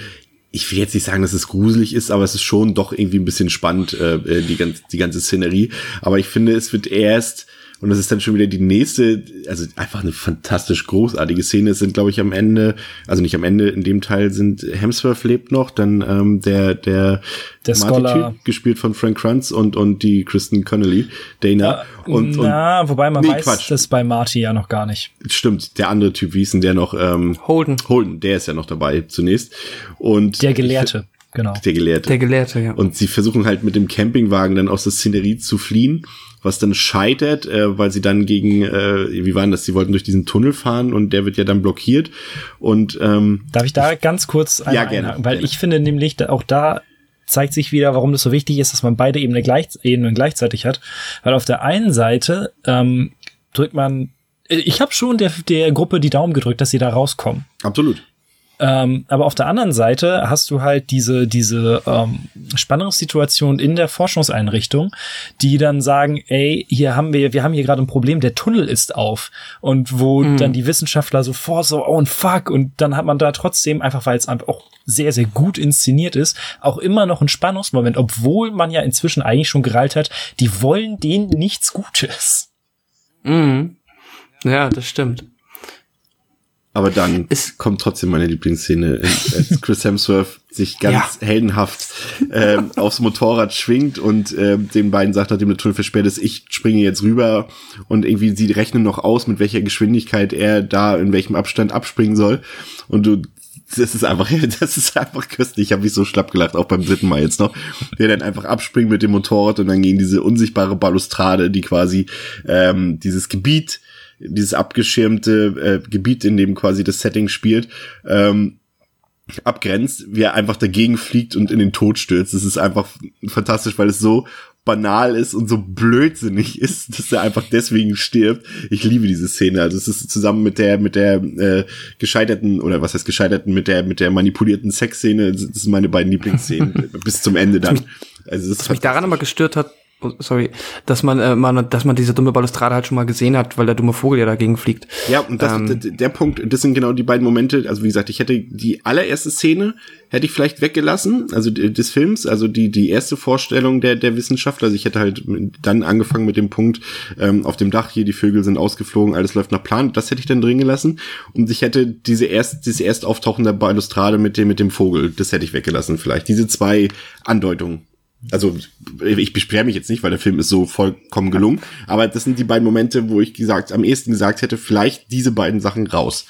Ich will jetzt nicht sagen, dass es gruselig ist, aber es ist schon doch irgendwie ein bisschen spannend, äh, äh, die, ganze die ganze Szenerie. Aber ich finde, es wird erst und das ist dann schon wieder die nächste, also einfach eine fantastisch großartige Szene. Es sind, glaube ich, am Ende, also nicht am Ende, in dem Teil sind Hemsworth lebt noch, dann ähm, der der, Der Scholar. Gespielt von Frank Kranz und und die Kristen Connolly, Dana und, und Na, wobei man Nee, weiß Quatsch. das bei Marty ja noch gar nicht. stimmt, der andere Typ, wie hieß denn der noch? Ähm, Holden, Holden, der ist ja noch dabei zunächst und Der Gelehrte, genau. der Gelehrte. der Gelehrte, ja. Und sie versuchen halt mit dem Campingwagen dann aus der Szenerie zu fliehen, was dann scheitert, äh, weil sie dann gegen, äh, wie waren das, sie wollten durch diesen Tunnel fahren und der wird ja dann blockiert. Und ähm, Darf ich da ganz kurz einmal Ja, gerne, einhaken? Weil gerne. ich finde nämlich, auch da zeigt sich wieder, warum das so wichtig ist, dass man beide Ebenen, gleich, Ebenen gleichzeitig hat. Weil auf der einen Seite ähm, drückt man, ich habe schon der, der Gruppe die Daumen gedrückt, dass sie da rauskommen. absolut. Ähm, aber auf der anderen Seite hast du halt diese, diese ähm, Spannungssituation in der Forschungseinrichtung, die dann sagen, ey, hier haben wir, wir haben hier gerade ein Problem, der Tunnel ist auf. Und wo dann die Wissenschaftler sofort so, oh und fuck, und dann hat man da trotzdem, einfach weil es auch sehr, sehr gut inszeniert ist, auch immer noch einen Spannungsmoment, obwohl man ja inzwischen eigentlich schon gerallt hat, die wollen denen nichts Gutes. Mhm. Ja, das stimmt. Aber dann Ist- kommt trotzdem meine Lieblingsszene, in- als Chris Hemsworth sich ganz heldenhaft ähm, aufs Motorrad schwingt und ähm, den beiden sagt, nachdem der Tunnel versperrt ist, ich springe jetzt rüber und irgendwie sie rechnen noch aus, mit welcher Geschwindigkeit er da in welchem Abstand abspringen soll. Und du das ist einfach, (laughs) das ist einfach köstlich. Ich habe mich so schlapp gelacht, auch beim dritten Mal jetzt noch. Der dann einfach abspringt mit dem Motorrad und dann gegen diese unsichtbare Balustrade, die quasi ähm, dieses Gebiet, dieses abgeschirmte äh, Gebiet, in dem quasi das Setting spielt, ähm, abgrenzt, wie er einfach dagegen fliegt und in den Tod stürzt. Das ist einfach fantastisch, weil es so banal ist und so blödsinnig (laughs) ist, dass er einfach deswegen stirbt. Ich liebe diese Szene. Also es ist zusammen mit der mit der äh, gescheiterten oder was heißt gescheiterten mit der mit der manipulierten Sexszene. Das sind meine beiden Lieblingsszenen (laughs) bis zum Ende dann. Also das Was mich daran aber gestört hat, oh, sorry, dass man, äh, man, dass man diese dumme Balustrade halt schon mal gesehen hat, weil der dumme Vogel ja dagegen fliegt. Ja, und das, Ähm. d- der Punkt, das sind genau die beiden Momente. Also wie gesagt, ich hätte die allererste Szene hätte ich vielleicht weggelassen, also des Films, also die die erste Vorstellung der der Wissenschaftler. Also ich hätte halt dann angefangen mit dem Punkt ähm, auf dem Dach hier die Vögel sind ausgeflogen, alles läuft nach Plan. Das hätte ich dann drin gelassen und ich hätte diese erst diese erst auftauchende Balustrade mit dem mit dem Vogel, das hätte ich weggelassen vielleicht. Diese zwei Andeutungen. Also ich beschwere mich jetzt nicht, weil der Film ist so vollkommen gelungen. Aber das sind die beiden Momente, wo ich gesagt, am ehesten gesagt hätte, vielleicht diese beiden Sachen raus.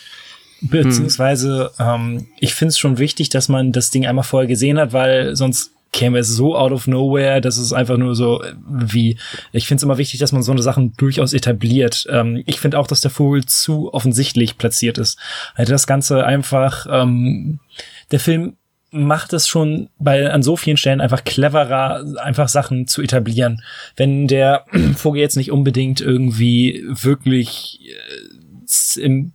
Beziehungsweise, ähm, ich finde es schon wichtig, dass man das Ding einmal vorher gesehen hat, weil sonst käme es so out of nowhere, dass es einfach nur so äh, wie, ich finde es immer wichtig, dass man so eine Sachen durchaus etabliert. Ähm, ich finde auch, dass der Vogel zu offensichtlich platziert ist. Hätte das Ganze einfach, ähm, der Film macht es schon bei an so vielen Stellen einfach cleverer, einfach Sachen zu etablieren. Wenn der (clears throat) Vogel jetzt nicht unbedingt irgendwie wirklich äh, im,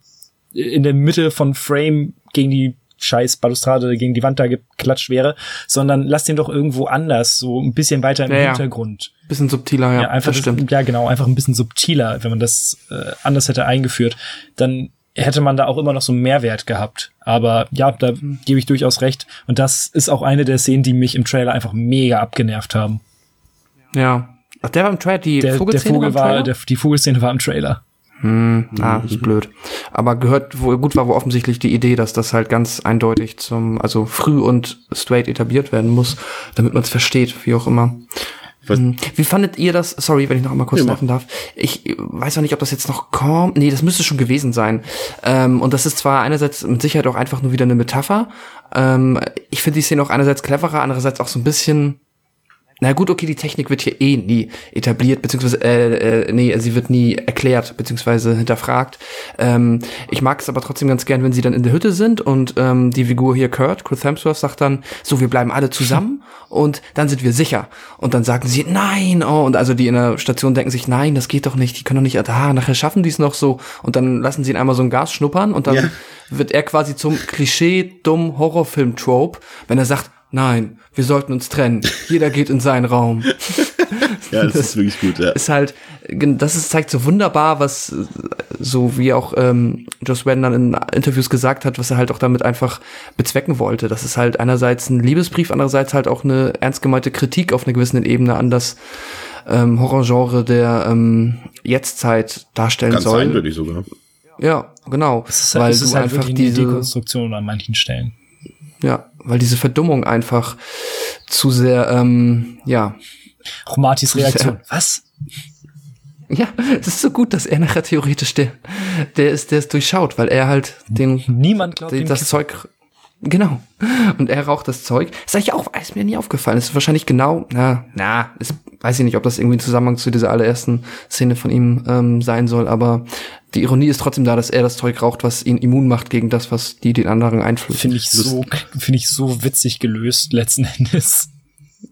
in der Mitte von Frame gegen die scheiß Balustrade gegen die Wand da geklatscht wäre, sondern lass den doch irgendwo anders, so ein bisschen weiter im Ja, ja. Hintergrund. Bisschen subtiler, ja. Ja, einfach, das stimmt. ja, genau, einfach ein bisschen subtiler, wenn man das äh, anders hätte eingeführt, dann hätte man da auch immer noch so einen Mehrwert gehabt. Aber ja, da gebe ich durchaus recht. Und das ist auch eine der Szenen, die mich im Trailer einfach mega abgenervt haben. Ja. Ach, der war im Trailer, die Der, der Vogelszene Vogel im war, Trailer? der, die Vogelszene war im Trailer. Hm, ah, ist blöd. Aber gehört, wo gut war wohl offensichtlich die Idee, dass das halt ganz eindeutig zum, also früh und straight etabliert werden muss, damit man es versteht, wie auch immer. Was- Hm. Wie fandet ihr das? Sorry, wenn ich noch einmal kurz nerven darf. Ich weiß auch nicht, ob das jetzt noch kommt. Nee, das müsste schon gewesen sein. Ähm, und das ist zwar einerseits mit Sicherheit auch einfach nur wieder eine Metapher. Ähm, ich finde die Szene auch einerseits cleverer, andererseits auch so ein bisschen na gut, okay, die Technik wird hier eh nie etabliert, beziehungsweise, äh, äh, nee, sie wird nie erklärt, beziehungsweise hinterfragt. Ähm, ich mag es aber trotzdem ganz gern, wenn sie dann in der Hütte sind und ähm, die Figur hier, Kurt, Chris Hemsworth, sagt dann, so, wir bleiben alle zusammen (laughs) und dann sind wir sicher. Und dann sagen sie, nein, oh, und also die in der Station denken sich, nein, das geht doch nicht, die können doch nicht, ah, nachher schaffen die es noch so. Und dann lassen sie ihn einmal so ein Gas schnuppern und dann Ja. wird er quasi zum Klischee dumm Horrorfilm-Trope, wenn er sagt, nein, wir sollten uns trennen. Jeder geht in seinen Raum. (laughs) Ja, das, ist wirklich gut, ja. Ist halt, das ist, zeigt so wunderbar, was, äh, so wie auch ähm, Joss Whedon dann in Interviews gesagt hat, was er halt auch damit einfach bezwecken wollte. Das ist halt einerseits ein Liebesbrief, andererseits halt auch eine ernst gemeinte Kritik auf einer gewissen Ebene an das ähm, Horrorgenre der ähm, Jetztzeit darstellen Ganz soll. eindeutig sogar. Ja, genau. Es ist, weil es ist du halt einfach diese, Dekonstruktion an manchen Stellen. ja, weil diese Verdummung einfach zu sehr, ähm, ja, Martys Reaktion. Was? Ja, es ist so gut, dass er nachher theoretisch der, der ist, der ist durchschaut, weil er halt den, Niemand glaubt den das Zeug, genau. Und er raucht das Zeug. Das ist eigentlich auch, ist mir nie aufgefallen. Das ist wahrscheinlich genau, na, na, ist, weiß ich nicht, ob das irgendwie ein Zusammenhang zu dieser allerersten Szene von ihm ähm, sein soll, aber die Ironie ist trotzdem da, dass er das Zeug raucht, was ihn immun macht gegen das, was die den anderen einflößt. Finde ich so, finde ich so witzig gelöst letzten (laughs) Endes.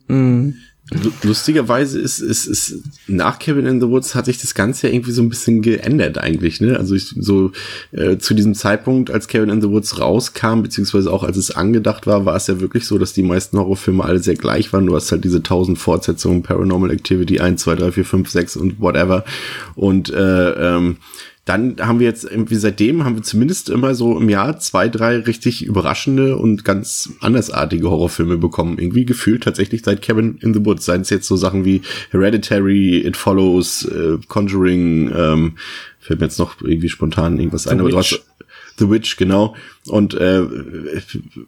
Lu- Lustigerweise ist, ist, ist nach Kevin in the Woods hat sich das Ganze ja irgendwie so ein bisschen geändert eigentlich, ne? Also ich, so äh, zu diesem Zeitpunkt, als Kevin in the Woods rauskam, beziehungsweise auch als es angedacht war, war es ja wirklich so, dass die meisten Horrorfilme alle sehr gleich waren. Du hast halt diese tausend Fortsetzungen, Paranormal Activity 1, 2, 3, 4, 5, 6 und whatever. Und äh, ähm, dann haben wir jetzt irgendwie seitdem haben wir zumindest immer so im Jahr zwei, drei richtig überraschende und ganz andersartige Horrorfilme bekommen. Irgendwie gefühlt tatsächlich seit Cabin in the Woods. Seien es jetzt so Sachen wie Hereditary, It Follows, äh, Conjuring, ähm, fällt mir jetzt noch irgendwie spontan irgendwas ein. Aber du Witch. hast The Witch, genau. Und äh,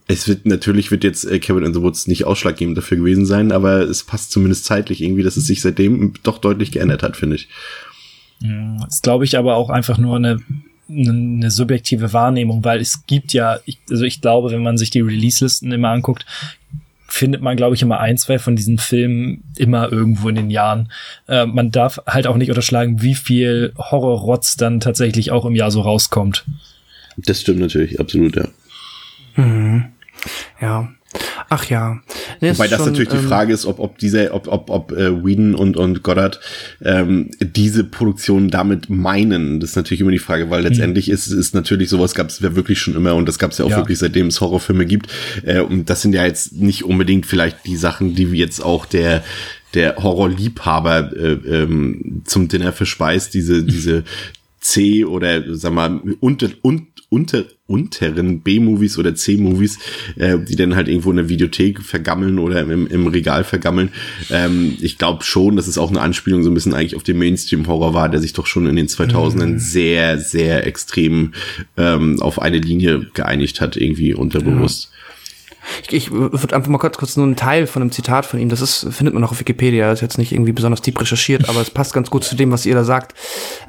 es wird natürlich wird jetzt äh, Cabin in the Woods nicht ausschlaggebend dafür gewesen sein, aber es passt zumindest zeitlich irgendwie, dass es sich seitdem doch deutlich geändert hat, finde ich. Das ist, glaube ich, aber auch einfach nur eine, eine, subjektive Wahrnehmung, weil es gibt ja, ich, also ich glaube, wenn man sich die Release-Listen immer anguckt, findet man, glaube ich, immer ein, zwei von diesen Filmen immer irgendwo in den Jahren. Äh, man darf halt auch nicht unterschlagen, wie viel Horror-Rotz dann tatsächlich auch im Jahr so rauskommt. Das stimmt natürlich, absolut, ja. Ja. Ach ja. Nee, Wobei das schon, natürlich die ähm, Frage ist, ob, ob diese, ob, ob, ob äh, Whedon und, und Goddard ähm, diese Produktion damit meinen. Das ist natürlich immer die Frage, weil letztendlich ist ist natürlich sowas gab es ja wirklich schon immer und das gab es ja auch Ja. wirklich seitdem es Horrorfilme gibt. Äh, und das sind ja jetzt nicht unbedingt vielleicht die Sachen, die jetzt auch der der Horrorliebhaber äh, ähm, zum Dinner verspeist, diese diese C oder sag mal unter und unter unteren B-Movies oder C-Movies, äh, die dann halt irgendwo in der Videothek vergammeln oder im, im Regal vergammeln. Ähm, ich glaube schon, dass es auch eine Anspielung so ein bisschen eigentlich auf den Mainstream-Horror war, der sich doch schon in den 2000ern sehr, sehr extrem ähm, auf eine Linie geeinigt hat, irgendwie unterbewusst. Ich, ich würde einfach mal kurz, kurz nur einen Teil von einem Zitat von ihm, das ist, findet man auch auf Wikipedia, ist jetzt nicht irgendwie besonders deep recherchiert, aber es passt ganz gut zu dem, was ihr da sagt.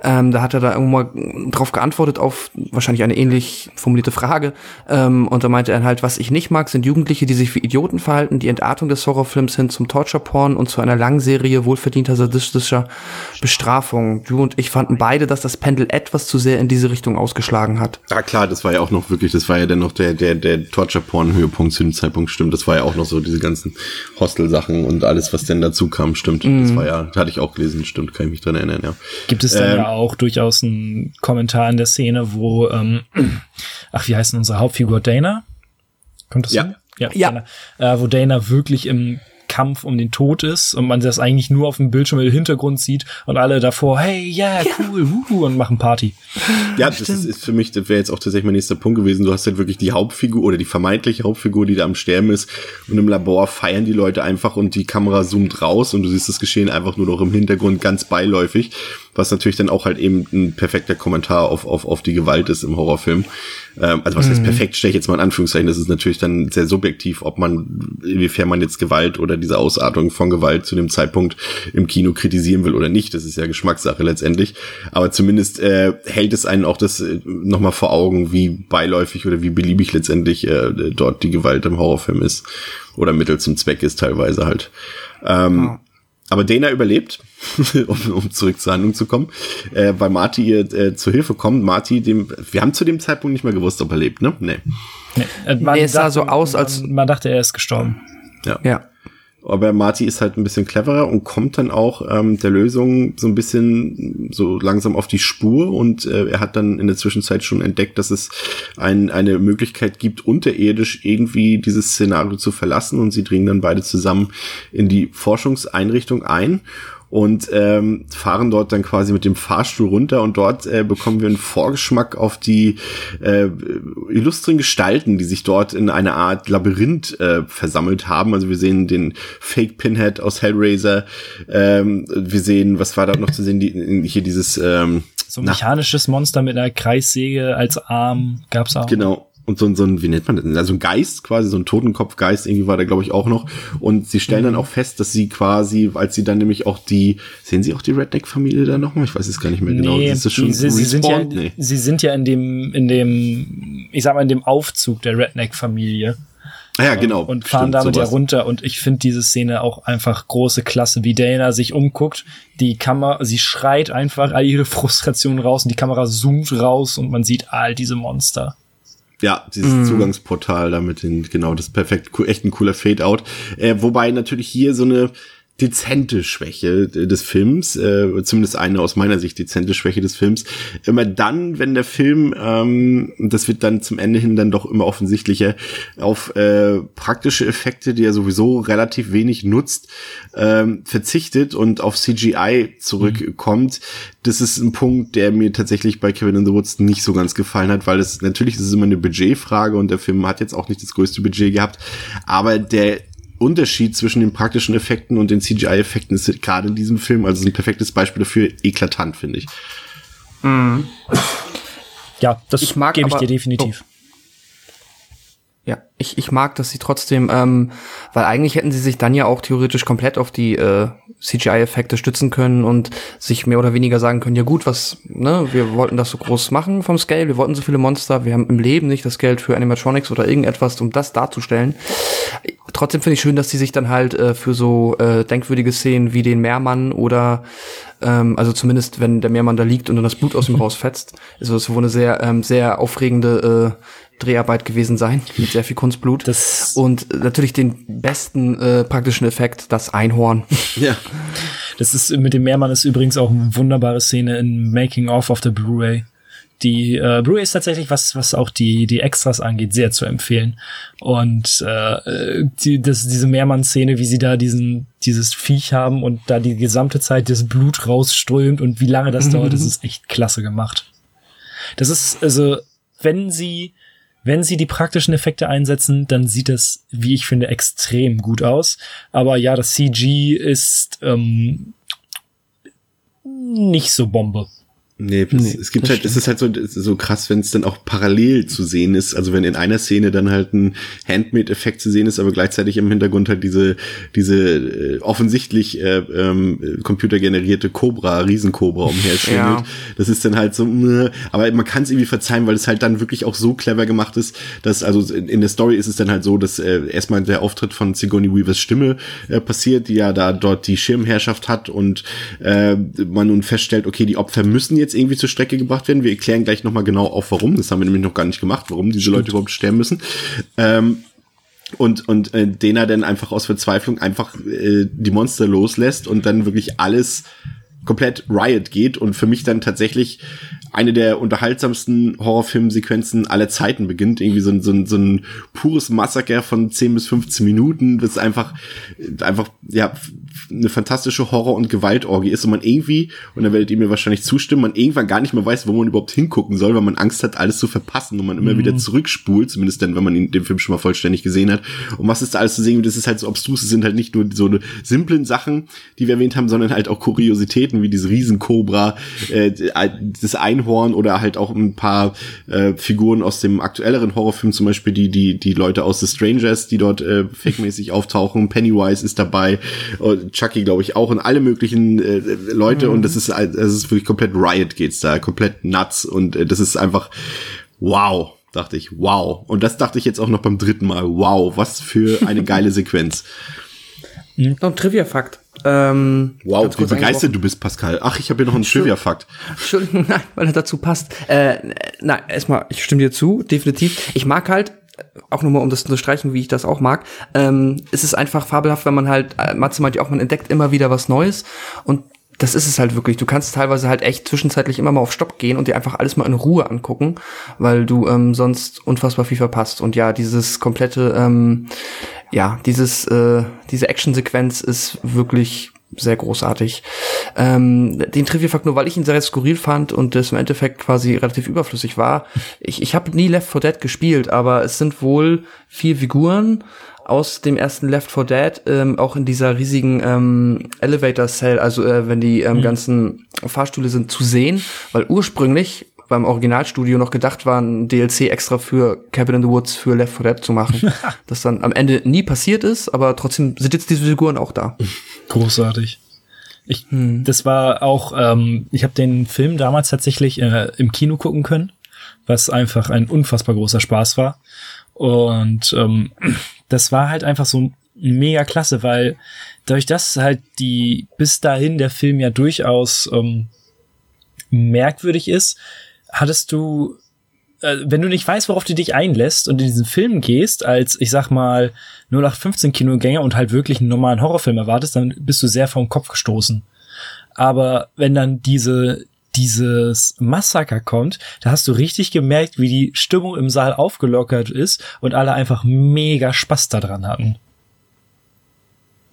Ähm, da hat er da irgendwo mal drauf geantwortet auf wahrscheinlich eine ähnlich formulierte Frage. Ähm, und da meinte er halt, was ich nicht mag, sind Jugendliche, die sich wie Idioten verhalten, die Entartung des Horrorfilms hin zum Torture-Porn und zu einer langen Serie wohlverdienter sadistischer Bestrafung. Du und ich fanden beide, dass das Pendel etwas zu sehr in diese Richtung ausgeschlagen hat. Ja klar, das war ja auch noch wirklich, das war ja dann noch der, der, der Torture-Porn-Höhepunkt zu dem Zeitpunkt, stimmt. Das war ja auch noch so diese ganzen Hostel-Sachen und alles, was denn dazu kam, stimmt. Mm. Das war ja, hatte ich auch gelesen, stimmt, kann ich mich dran erinnern, ja. Gibt es dann ähm, ja auch durchaus einen Kommentar in der Szene, wo, ähm, (clears throat) ach, wie heißt denn unsere Hauptfigur Dana? Kommt das ja. hin? Ja, ja. Dana, äh, wo Dana wirklich im Kampf um den Tod ist und man das eigentlich nur auf dem Bildschirm im Hintergrund sieht und alle davor, hey, yeah, cool, ja. und machen Party. Ja, das ist, ist, für mich, das wäre jetzt auch tatsächlich mein nächster Punkt gewesen. Du hast halt wirklich die Hauptfigur oder die vermeintliche Hauptfigur, die da am Sterben ist und im Labor feiern die Leute einfach und die Kamera zoomt raus und du siehst das Geschehen einfach nur noch im Hintergrund ganz beiläufig was natürlich dann auch halt eben ein perfekter Kommentar auf, auf, auf die Gewalt ist im Horrorfilm. Ähm, also was mhm. heißt perfekt, stelle ich jetzt mal in Anführungszeichen, das ist natürlich dann sehr subjektiv, ob man, inwiefern man jetzt Gewalt oder diese Ausartung von Gewalt zu dem Zeitpunkt im Kino kritisieren will oder nicht, das ist ja Geschmackssache letztendlich, aber zumindest äh, hält es einen auch das äh, nochmal vor Augen, wie beiläufig oder wie beliebig letztendlich äh, dort die Gewalt im Horrorfilm ist oder Mittel zum Zweck ist teilweise halt. Ähm, ja. Aber Dana überlebt, (laughs) um, um zurück zur Handlung zu kommen, äh, weil Marty ihr äh, zur Hilfe kommt. Marty, dem, wir haben zu dem Zeitpunkt nicht mehr gewusst, ob er lebt, ne? Nee. nee. Äh, nee es sah so aus, als man dachte, er ist gestorben. Ja. ja. Aber Marty ist halt ein bisschen cleverer und kommt dann auch ähm, der Lösung so ein bisschen so langsam auf die Spur und äh, er hat dann in der Zwischenzeit schon entdeckt, dass es ein, eine Möglichkeit gibt, unterirdisch irgendwie dieses Szenario zu verlassen und sie dringen dann beide zusammen in die Forschungseinrichtung ein und ähm, fahren dort dann quasi mit dem Fahrstuhl runter und dort äh, bekommen wir einen Vorgeschmack auf die äh, illustren Gestalten, die sich dort in einer Art Labyrinth äh, versammelt haben. Also wir sehen den Fake Pinhead aus Hellraiser, ähm, wir sehen, was war da noch zu sehen, die, hier dieses ähm, so ein mechanisches Monster mit einer Kreissäge als Arm gab's auch. Genau und so, so ein, wie nennt man das? Also ein Geist quasi, so ein Totenkopfgeist, irgendwie war da, glaube ich, auch noch. Und sie stellen mhm. dann auch fest, dass sie quasi, als sie dann nämlich auch die, sehen sie auch die Redneck-Familie da nochmal? Ich weiß es gar nicht mehr genau. Nee, ist das schon sie, sie, sind ja, nee. sie sind ja in dem, in dem, ich sag mal, in dem Aufzug der Redneck-Familie. Ah ja, genau. Und fahren Stimmt, damit sowas. ja runter. Und ich finde diese Szene auch einfach große Klasse, wie Dana sich umguckt. Die Kamera, sie schreit einfach all ihre Frustration raus und die Kamera zoomt raus und man sieht all diese Monster. Ja, dieses mm. Zugangsportal damit in, genau, das ist perfekt, echt ein cooler Fade-out. Äh, wobei natürlich hier so eine, dezente Schwäche des Films, äh, zumindest eine aus meiner Sicht dezente Schwäche des Films. Immer dann, wenn der Film, ähm, das wird dann zum Ende hin dann doch immer offensichtlicher, auf äh, praktische Effekte, die er sowieso relativ wenig nutzt, ähm, verzichtet und auf CGI zurückkommt. Mhm. Das ist ein Punkt, der mir tatsächlich bei Kevin in the Woods nicht so ganz gefallen hat, weil es natürlich ist es immer eine Budgetfrage und der Film hat jetzt auch nicht das größte Budget gehabt, aber der Unterschied zwischen den praktischen Effekten und den CGI-Effekten ist gerade in diesem Film, also ein perfektes Beispiel dafür, eklatant, finde ich. Mhm. Ja, das ich mag, gebe ich dir definitiv. Ja, ich, ich mag, dass sie trotzdem, ähm, weil eigentlich hätten sie sich dann ja auch theoretisch komplett auf die äh, CGI-Effekte stützen können und sich mehr oder weniger sagen können, ja gut, was, ne, wir wollten das so groß machen vom Scale, wir wollten so viele Monster, wir haben im Leben nicht das Geld für Animatronics oder irgendetwas, um das darzustellen. Trotzdem finde ich schön, dass sie sich dann halt äh, für so äh, denkwürdige Szenen wie den Meermann oder ähm, also zumindest wenn der Meermann da liegt und dann das Blut aus ihm (laughs) rausfetzt, ist das wohl eine sehr ähm, sehr aufregende äh, Dreharbeit gewesen sein, mit sehr viel Kunstblut. Das und natürlich den besten äh, praktischen Effekt, das Einhorn. (laughs) Ja. Das ist mit dem Meermann ist übrigens auch eine wunderbare Szene in Making of of the Blu-ray. Die äh, Blu-ray ist tatsächlich was, was auch die die Extras angeht, sehr zu empfehlen. Und äh, die, das, diese Meermann-Szene, wie sie da diesen dieses Viech haben und da die gesamte Zeit das Blut rausströmt und wie lange das dauert, das (laughs) ist echt klasse gemacht. Das ist also, wenn sie wenn sie die praktischen Effekte einsetzen, dann sieht das, wie ich finde, extrem gut aus. Aber ja, das CG ist ähm, nicht so Bombe. Nee, es, nee, es gibt halt, es ist halt so, so krass, wenn es dann auch parallel zu sehen ist. Also wenn in einer Szene dann halt ein Handmade-Effekt zu sehen ist, aber gleichzeitig im Hintergrund halt diese, diese äh, offensichtlich äh, ähm, computergenerierte Cobra, Riesencobra umherschwingelt. Ja. Das ist dann halt so, äh, aber man kann es irgendwie verzeihen, weil es halt dann wirklich auch so clever gemacht ist, dass, also in, in der Story ist es dann halt so, dass äh, erstmal der Auftritt von Sigourney Weavers Stimme äh, passiert, die ja da dort die Schirmherrschaft hat und äh, man nun feststellt, okay, die Opfer müssen jetzt jetzt irgendwie zur Strecke gebracht werden. Wir erklären gleich nochmal genau auf, warum. Das haben wir nämlich noch gar nicht gemacht, warum diese Stimmt. Leute überhaupt sterben müssen. Ähm, und und äh, den er dann einfach aus Verzweiflung einfach äh, die Monster loslässt und dann wirklich alles komplett Riot geht und für mich dann tatsächlich eine der unterhaltsamsten Horrorfilmsequenzen aller Zeiten beginnt. Irgendwie so ein, so ein, so ein pures Massaker von 10 bis 15 Minuten, das einfach, einfach, ja, eine fantastische Horror- und Gewaltorgie ist und man irgendwie, und da werdet ihr mir wahrscheinlich zustimmen, man irgendwann gar nicht mehr weiß, wo man überhaupt hingucken soll, weil man Angst hat, alles zu verpassen und man immer mhm. wieder zurückspult, zumindest dann, wenn man den Film schon mal vollständig gesehen hat. Und was ist da alles zu sehen? Das ist halt so obstrus, es sind halt nicht nur so eine simplen Sachen, die wir erwähnt haben, sondern halt auch Kuriositäten, wie diese Riesenkobra, äh, das Einhorn oder halt auch ein paar äh, Figuren aus dem aktuelleren Horrorfilm, zum Beispiel die, die, die Leute aus The Strangers, die dort äh, fake-mäßig auftauchen. Pennywise ist dabei. Chucky, glaube ich, auch und alle möglichen äh, Leute mhm. und das ist, das ist wirklich komplett Riot geht's da, komplett nuts und äh, das ist einfach wow, dachte ich, wow. Und das dachte ich jetzt auch noch beim dritten Mal, wow, was für eine (laughs) geile Sequenz. Noch ein Trivia-Fakt. Ähm, wow, wie begeistert du bist, Pascal. Ach, ich habe hier noch einen Trivia-Fakt. Entschuldigung, (laughs) nein, weil er dazu passt. Äh, nein, erstmal, ich stimme dir zu, definitiv. Ich mag halt auch nochmal, um das zu unterstreichen, wie ich das auch mag, ähm, es ist einfach fabelhaft, wenn man halt, äh, Matze meint ja auch, man entdeckt immer wieder was Neues und das ist es halt wirklich. Du kannst teilweise halt echt zwischenzeitlich immer mal auf Stopp gehen und dir einfach alles mal in Ruhe angucken, weil du ähm, sonst unfassbar viel verpasst. Und ja, dieses komplette, ähm, ja, dieses, äh, diese Actionsequenz ist wirklich sehr großartig. Ähm, den Trivia-Fakt nur, weil ich ihn sehr skurril fand und das im Endeffekt quasi relativ überflüssig war. Ich, ich habe nie Left 4 Dead gespielt, aber es sind wohl vier Figuren aus dem ersten Left 4 Dead, ähm, auch in dieser riesigen ähm, Elevator Cell, also äh, wenn die ähm, mhm. ganzen Fahrstühle sind, zu sehen, weil ursprünglich beim Originalstudio noch gedacht war, ein DLC extra für Cabin in the Woods für Left 4 Dead zu machen. (laughs) das dann am Ende nie passiert ist, aber trotzdem sind jetzt diese Figuren auch da. (laughs) Großartig. Ich, hm. Das war auch, ähm, ich habe den Film damals tatsächlich äh, im Kino gucken können, was einfach ein unfassbar großer Spaß war. Und ähm, das war halt einfach so mega klasse, weil dadurch, dass halt die bis dahin der Film ja durchaus ähm, merkwürdig ist, hattest du, äh, wenn du nicht weißt, worauf du dich einlässt und in diesen Film gehst, als, ich sag mal, 0815 Kinogänger und halt wirklich einen normalen Horrorfilm erwartest, dann bist du sehr vom Kopf gestoßen. Aber wenn dann diese, dieses Massaker kommt, da hast du richtig gemerkt, wie die Stimmung im Saal aufgelockert ist und alle einfach mega Spaß daran hatten.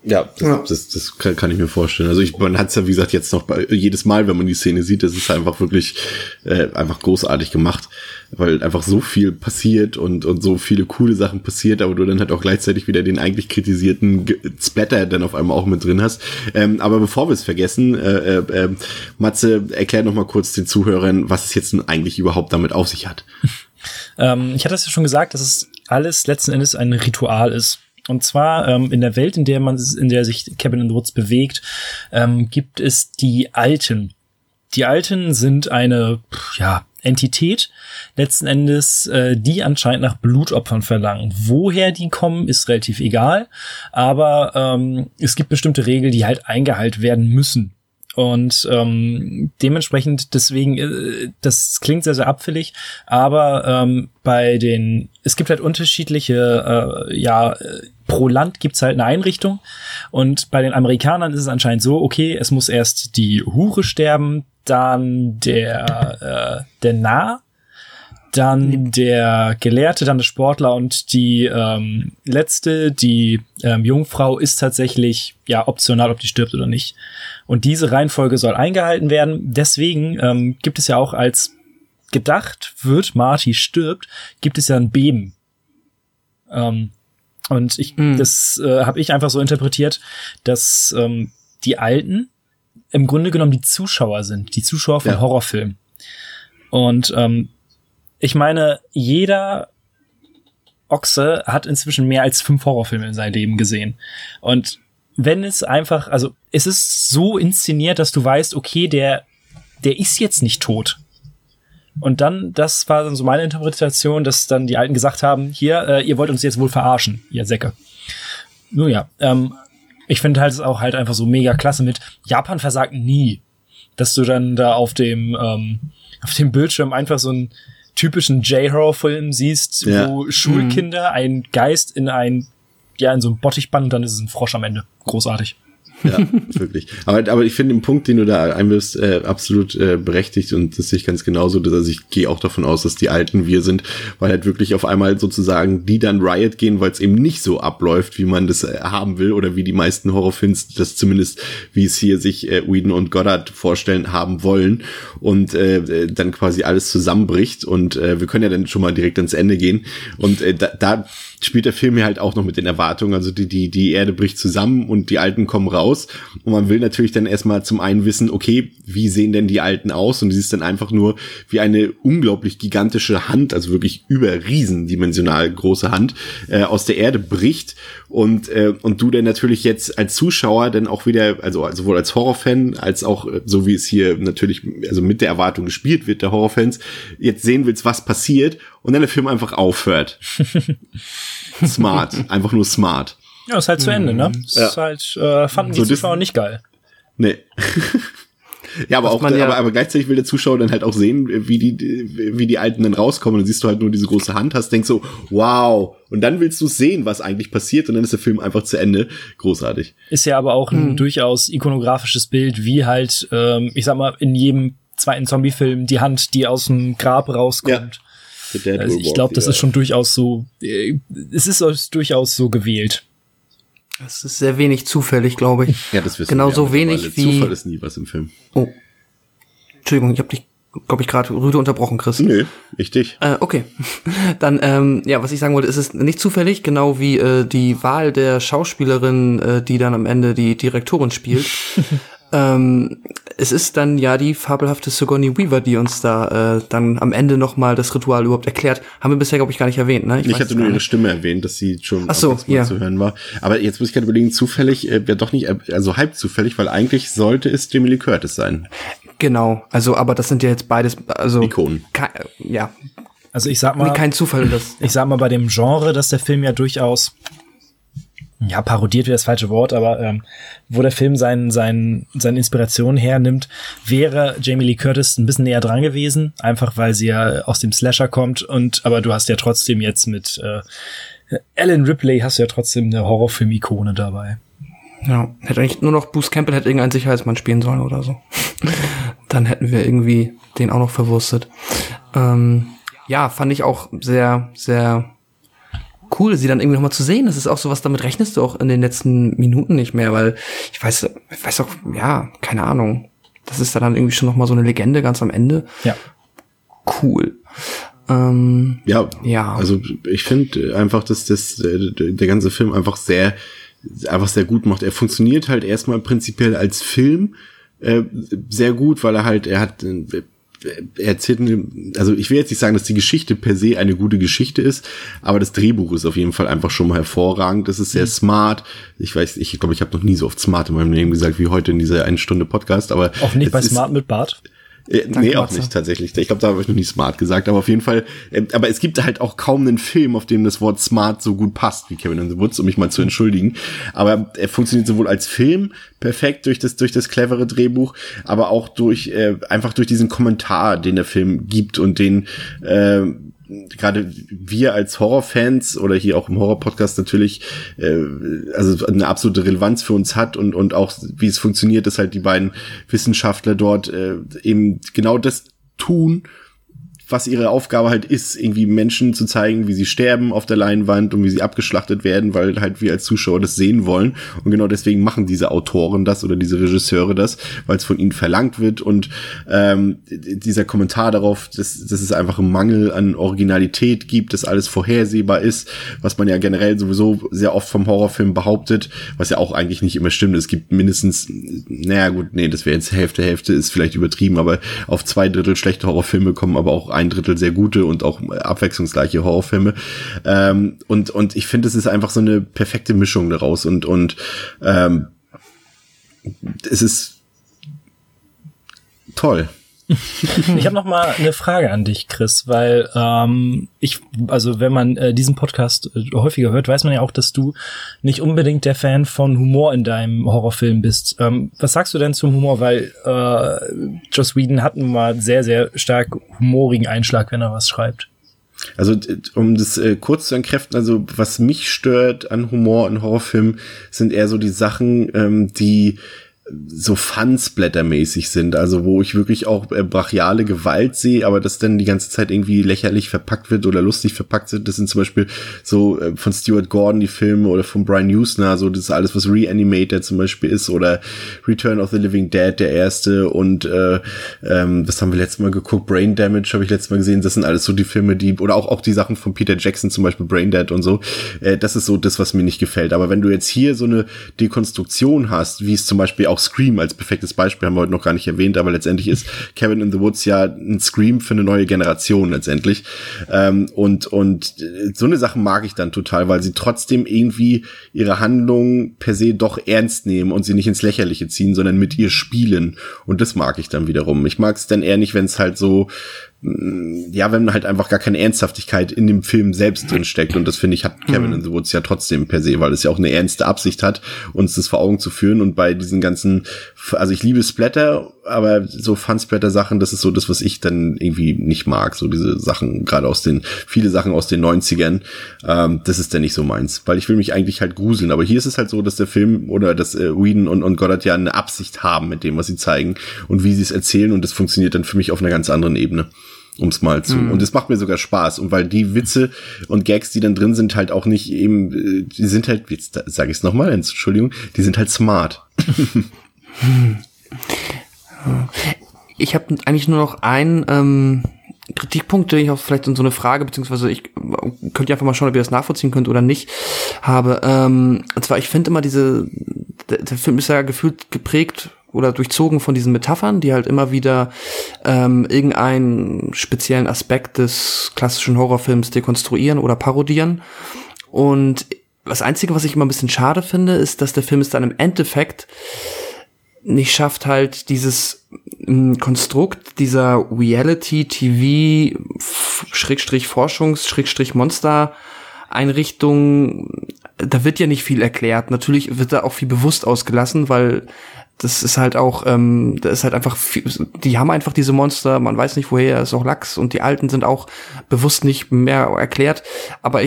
Ja, das, ja. das, das kann, kann, ich mir vorstellen. Also ich, man hat es ja, wie gesagt, jetzt noch bei, jedes Mal, wenn man die Szene sieht, das ist einfach wirklich äh, einfach großartig gemacht, weil einfach so viel passiert und, und so viele coole Sachen passiert, aber du dann halt auch gleichzeitig wieder den eigentlich kritisierten Splatter dann auf einmal auch mit drin hast. Ähm, aber bevor wir es vergessen, äh, äh, äh, Matze, erklär noch mal kurz den Zuhörern, was es jetzt nun eigentlich überhaupt damit auf sich hat. (laughs) ähm, ich hatte es ja schon gesagt, dass es alles letzten Endes ein Ritual ist und zwar ähm, in der Welt, in der man, in der sich Cabin in the Woods bewegt, ähm, gibt es die Alten. Die Alten sind eine, ja, Entität, letzten Endes, äh, die anscheinend nach Blutopfern verlangen. Woher die kommen, ist relativ egal, aber ähm, es gibt bestimmte Regeln, die halt eingehalten werden müssen. Und ähm, dementsprechend, deswegen, äh, das klingt sehr, sehr abfällig, aber ähm, bei den, es gibt halt unterschiedliche, äh, ja, pro Land gibt's halt eine Einrichtung. Und bei den Amerikanern ist es anscheinend so, okay, es muss erst die Hure sterben, dann der, äh, der Nah, dann der Gelehrte, dann der Sportler und die ähm, letzte, die ähm, Jungfrau, ist tatsächlich ja optional, ob die stirbt oder nicht. Und diese Reihenfolge soll eingehalten werden. Deswegen ähm, gibt es ja auch als gedacht wird, Marty stirbt, gibt es ja ein Beben. Ähm, und ich, mhm. das äh, habe ich einfach so interpretiert, dass ähm, die Alten im Grunde genommen die Zuschauer sind, die Zuschauer von ja. Horrorfilmen. Und ähm, ich meine, jeder Ochse hat inzwischen mehr als fünf Horrorfilme in seinem Leben gesehen. Und wenn es einfach, also es ist so inszeniert, dass du weißt, okay, der, der ist jetzt nicht tot. Und dann, das war dann so meine Interpretation, dass dann die Alten gesagt haben, hier, äh, ihr wollt uns jetzt wohl verarschen, ihr Säcke. Nun ja, ähm, ich finde halt es auch halt einfach so mega klasse mit Japan versagt nie. Dass du dann da auf dem, ähm, auf dem Bildschirm einfach so ein typischen J-Horror-Film siehst, Ja. wo Schulkinder einen Geist in ein, ja, in so ein Bottich bannen und dann ist es ein Frosch am Ende. Großartig. Ja, (laughs) wirklich. Aber, aber ich finde den Punkt, den du da einwirfst, äh, absolut äh, berechtigt und das sehe ich ganz genauso. Dass, also ich gehe auch davon aus, dass die Alten wir sind, weil halt wirklich auf einmal sozusagen die dann Riot gehen, weil es eben nicht so abläuft, wie man das äh, haben will oder wie die meisten Horrorfilms das zumindest, wie es hier sich äh, Whedon und Goddard vorstellen, haben wollen und äh, äh, dann quasi alles zusammenbricht und äh, wir können ja dann schon mal direkt ans Ende gehen und äh, da, da spielt der Film ja halt auch noch mit den Erwartungen. Also die, die, die Erde bricht zusammen und die Alten kommen raus. Und man will natürlich dann erstmal zum einen wissen, okay, wie sehen denn die Alten aus? Und sie ist dann einfach nur wie eine unglaublich gigantische Hand, also wirklich über riesendimensional große Hand, äh, aus der Erde bricht. Und, äh, und du dann natürlich jetzt als Zuschauer dann auch wieder, also sowohl als Horrorfan, als auch äh, so wie es hier natürlich, also mit der Erwartung gespielt wird, der Horrorfans, jetzt sehen willst, was passiert und dann der Film einfach aufhört. (laughs) smart, einfach nur smart. Ja, ist halt zu Ende, ne? Ist Ja. halt, äh, fanden die So, das- Zuschauer nicht geil. Nee. (laughs) ja, aber auch, man ja- aber, aber gleichzeitig will der Zuschauer dann halt auch sehen, wie die, wie die Alten dann rauskommen. Und dann siehst du halt nur diese große Hand, hast, denkst so, wow. Und dann willst du sehen, was eigentlich passiert. Und dann ist der Film einfach zu Ende. Großartig. Ist ja aber auch ein durchaus ikonografisches Bild, wie halt, ähm, ich sag mal, in jedem zweiten Zombie-Film die Hand, die aus dem Grab rauskommt. The Dead Also ich glaube, das ist schon durchaus so, äh, es ist aus- durchaus so gewählt. Das ist sehr wenig zufällig, glaube ich. Ja, das wissen Genauso wir wenig wie- Zufall ist nie was im Film. Oh. Entschuldigung, ich habe dich, glaube ich, gerade rüde unterbrochen, Chris. Nö, ich dich. Äh, okay. (laughs) Dann, ähm, ja, was ich sagen wollte, ist es nicht zufällig, genau wie äh, die Wahl der Schauspielerin, äh, die dann am Ende die Direktorin spielt. (laughs) ähm, es ist dann ja die fabelhafte Sigourney Weaver, die uns da äh, dann am Ende nochmal das Ritual überhaupt erklärt. Haben wir bisher, glaube ich, gar nicht erwähnt, ne? Ich weiß hatte nur ihre. Stimme erwähnt, dass sie schon Ach so, ja. zu hören war. Aber jetzt muss ich gerade überlegen, zufällig, äh, ja doch nicht, äh, also halb zufällig, weil eigentlich sollte es Jamie Lee Curtis sein. Genau, also, aber das sind ja jetzt beides, also. Ikonen. Ja, Also ich sag nee, mal, kein Zufall, das. ich sag mal bei dem Genre, dass der Film ja durchaus ja, parodiert wäre das falsche Wort, aber ähm, wo der Film seinen, seinen, seine Inspiration hernimmt, wäre Jamie Lee Curtis ein bisschen näher dran gewesen, einfach weil sie ja aus dem Slasher kommt und aber du hast ja trotzdem jetzt mit äh, Alan Ripley hast du ja trotzdem eine Horrorfilm-Ikone dabei. Ja, hätte eigentlich nur noch Bruce Campbell hätte irgendeinen Sicherheitsmann spielen sollen oder so. (laughs) Dann hätten wir irgendwie den auch noch verwurstet. Ähm, ja, fand ich auch sehr, sehr cool, sie dann irgendwie nochmal zu sehen. Das ist auch sowas, damit rechnest du auch in den letzten Minuten nicht mehr, weil ich weiß, ich weiß auch, ja, keine Ahnung. Das ist dann irgendwie schon nochmal so eine Legende ganz am Ende. Ja. Cool. Ähm, Ja, Ja. also ich finde einfach, dass das äh, der ganze Film einfach sehr einfach sehr gut macht. Er funktioniert halt erstmal prinzipiell als Film äh, sehr gut, weil er halt er hat äh, erzählt also ich will jetzt nicht sagen, dass die Geschichte per se eine gute Geschichte ist, aber das Drehbuch ist auf jeden Fall einfach schon mal hervorragend. Das ist Mhm. sehr smart. Ich weiß, ich glaube, ich habe noch nie so oft smart in meinem Leben gesagt wie heute in dieser eine Stunde Podcast, aber Auch nicht bei Smart mit Bart. Äh, nee, auch Matze. nicht tatsächlich. Ich glaube, da habe ich noch nie smart gesagt, aber auf jeden Fall. Äh, aber es gibt halt auch kaum einen Film, auf dem das Wort smart so gut passt wie Kevin in the Woods, um mich mal zu entschuldigen. Aber er funktioniert sowohl als Film perfekt durch das durch das clevere Drehbuch, aber auch durch äh, einfach durch diesen Kommentar, den der Film gibt und den äh, gerade wir als Horrorfans oder hier auch im Horror-Podcast natürlich äh, also eine absolute Relevanz für uns hat und und auch wie es funktioniert, dass halt die beiden Wissenschaftler dort äh, eben genau das tun, was ihre Aufgabe halt ist, irgendwie Menschen zu zeigen, wie sie sterben auf der Leinwand und wie sie abgeschlachtet werden, weil halt wir als Zuschauer das sehen wollen. Und genau deswegen machen diese Autoren das oder diese Regisseure das, weil es von ihnen verlangt wird. Und ähm, dieser Kommentar darauf, dass, dass es einfach einen Mangel an Originalität gibt, dass alles vorhersehbar ist, was man ja generell sowieso sehr oft vom Horrorfilm behauptet, was ja auch eigentlich nicht immer stimmt. Es gibt mindestens, naja gut, nee, das wäre jetzt Hälfte, Hälfte ist vielleicht übertrieben, aber auf zwei Drittel schlechte Horrorfilme kommen aber auch ein Drittel sehr gute und auch abwechslungsreiche Horrorfilme. Ähm, und, und ich finde, es ist einfach so eine perfekte Mischung daraus und, und ähm, es ist toll. Ich habe noch mal eine Frage an dich, Chris, weil ähm, ich, also wenn man äh, diesen Podcast äh, häufiger hört, weiß man ja auch, dass du nicht unbedingt der Fan von Humor in deinem Horrorfilm bist. Ähm, was sagst du denn zum Humor? Weil äh, Joss Whedon hat nun mal sehr, sehr stark humorigen Einschlag, wenn er was schreibt. Also um das äh, kurz zu entkräften, also was mich stört an Humor in Horrorfilmen, sind eher so die Sachen, ähm, die so Fun-Splatter-mäßig sind, also wo ich wirklich auch äh, brachiale Gewalt sehe, aber das dann die ganze Zeit irgendwie lächerlich verpackt wird oder lustig verpackt wird. Das sind zum Beispiel so äh, von Stuart Gordon die Filme oder von Brian Usner, so das ist alles, was Reanimator zum Beispiel ist oder Return of the Living Dead, der erste und äh, ähm, das haben wir letztes Mal geguckt, Brain Damage habe ich letztes Mal gesehen, das sind alles so die Filme, die, oder auch, auch die Sachen von Peter Jackson, zum Beispiel Brain Dead und so, äh, das ist so das, was mir nicht gefällt. Aber wenn du jetzt hier so eine Dekonstruktion hast, wie es zum Beispiel auch auch Scream als perfektes Beispiel haben wir heute noch gar nicht erwähnt, aber letztendlich ist Kevin in the Woods ja ein Scream für eine neue Generation letztendlich. Ähm, und, und so eine Sache mag ich dann total, weil sie trotzdem irgendwie ihre Handlung per se doch ernst nehmen und sie nicht ins Lächerliche ziehen, sondern mit ihr spielen. Und das mag ich dann wiederum. Ich mag es dann eher nicht, wenn es halt so ja, wenn halt einfach gar keine Ernsthaftigkeit in dem Film selbst drin steckt. Und das finde ich, hat Kevin in the Woods ja trotzdem per se, weil es ja auch eine ernste Absicht hat, uns das vor Augen zu führen. Und bei diesen ganzen, also ich liebe Splatter, aber so Fun-Splatter-Sachen, das ist so das, was ich dann irgendwie nicht mag. So diese Sachen, gerade aus den, viele Sachen aus den 90ern, ähm, das ist dann nicht so meins. Weil ich will mich eigentlich halt gruseln. Aber hier ist es halt so, dass der Film oder dass äh, Whedon und, und Goddard ja eine Absicht haben mit dem, was sie zeigen und wie sie es erzählen. Und das funktioniert dann für mich auf einer ganz anderen Ebene ums mal zu. Mhm. Und es macht mir sogar Spaß. Und weil die Witze und Gags, die dann drin sind, halt auch nicht eben, äh, die sind halt, jetzt sage ich es nochmal, Entschuldigung, die sind halt smart. (laughs) ich habe eigentlich nur noch einen ähm, Kritikpunkt, den ich auch vielleicht in so eine Frage, beziehungsweise ich könnt ihr einfach mal schauen, ob ihr das nachvollziehen könnt oder nicht, habe. Ähm, und zwar, ich finde immer diese, der, der Film ist ja gefühlt geprägt oder durchzogen von diesen Metaphern, die halt immer wieder ähm, irgendeinen speziellen Aspekt des klassischen Horrorfilms dekonstruieren oder parodieren. Und das Einzige, was ich immer ein bisschen schade finde, ist, dass der Film es dann im Endeffekt nicht schafft, halt dieses m, Konstrukt dieser Reality-TV Schrägstrich Forschungs Schrägstrich Monster Einrichtung, da wird ja nicht viel erklärt. Natürlich wird da auch viel bewusst ausgelassen, weil das ist halt auch, ähm, da ist halt einfach, viel, die haben einfach diese Monster, man weiß nicht woher, ist auch Lachs und die alten sind auch bewusst nicht mehr erklärt, aber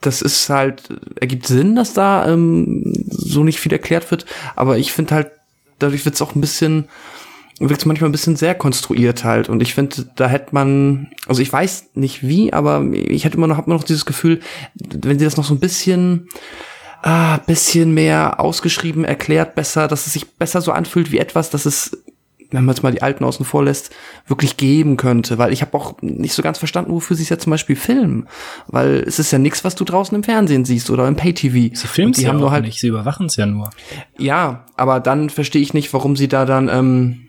das ist halt, ergibt Sinn, dass da ähm, so nicht viel erklärt wird, aber ich finde halt, dadurch wird es auch ein bisschen, wirkt es manchmal ein bisschen sehr konstruiert halt und ich finde, da hätte man, also ich weiß nicht wie, aber ich hätte immer noch, hab immer noch dieses Gefühl, wenn sie das noch so ein bisschen ah, bisschen mehr ausgeschrieben, erklärt, besser, dass es sich besser so anfühlt wie etwas, dass es, wenn man jetzt mal die Alten außen vor lässt, wirklich geben könnte. Weil ich habe auch nicht so ganz verstanden, wofür sie es ja zum Beispiel filmen. Weil es ist ja nichts, was du draußen im Fernsehen siehst oder im Pay-TV. Sie filmen es ja haben nur halt nicht, sie überwachen es ja nur. Ja, aber dann verstehe ich nicht, warum sie da dann, ähm,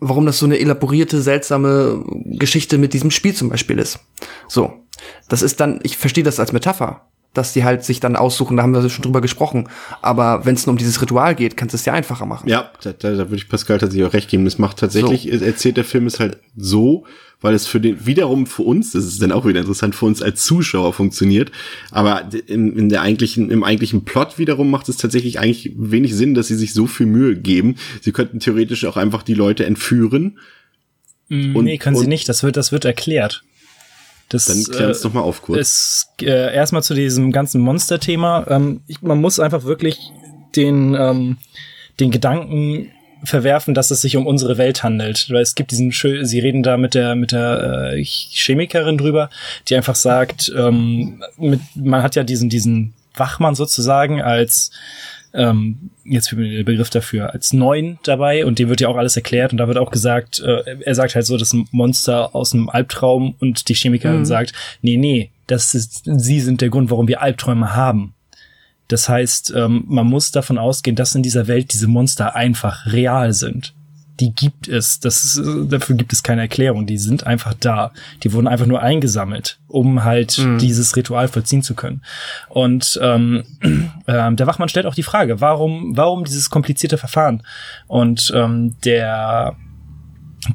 warum das so eine elaborierte, seltsame Geschichte mit diesem Spiel zum Beispiel ist. So. Das ist dann, ich verstehe das als Metapher dass die halt sich dann aussuchen, da haben wir schon drüber gesprochen. Aber wenn es nur um dieses Ritual geht, kannst du es ja einfacher machen. Ja, da, da, da würde ich Pascal tatsächlich auch recht geben. Das macht tatsächlich, so. erzählt der Film es halt so, weil es für den, wiederum für uns, das ist dann auch wieder interessant, für uns als Zuschauer funktioniert. Aber in, in der eigentlichen, im eigentlichen Plot wiederum macht es tatsächlich eigentlich wenig Sinn, dass sie sich so viel Mühe geben. Sie könnten theoretisch auch einfach die Leute entführen. Mm, und, nee, können sie nicht. Das wird, das wird erklärt. Das, Dann klär uns äh, doch mal auf kurz. Ist, äh, erstmal zu diesem ganzen Monster-Thema. Ähm, man muss einfach wirklich den, ähm, den Gedanken verwerfen, dass es sich um unsere Welt handelt. Weil es gibt diesen, sie reden da mit der mit der äh, Chemikerin drüber, die einfach sagt, ähm, mit, man hat ja diesen diesen Wachmann sozusagen als ähm, jetzt für mir der Begriff dafür, als neun dabei und dem wird ja auch alles erklärt und da wird auch gesagt, äh, er sagt halt so, das Monster aus einem Albtraum und die Chemikerin mhm. sagt, nee, nee, das ist, sie sind der Grund, warum wir Albträume haben. Das heißt, ähm, man muss davon ausgehen, dass in dieser Welt diese Monster einfach real sind. Die gibt es. Das ist, dafür gibt es keine Erklärung. Die sind einfach da. Die wurden einfach nur eingesammelt, um halt mhm. dieses Ritual vollziehen zu können. Und ähm, (clears throat) äh, der Wachmann stellt auch die Frage, warum, warum dieses komplizierte Verfahren? Und ähm, der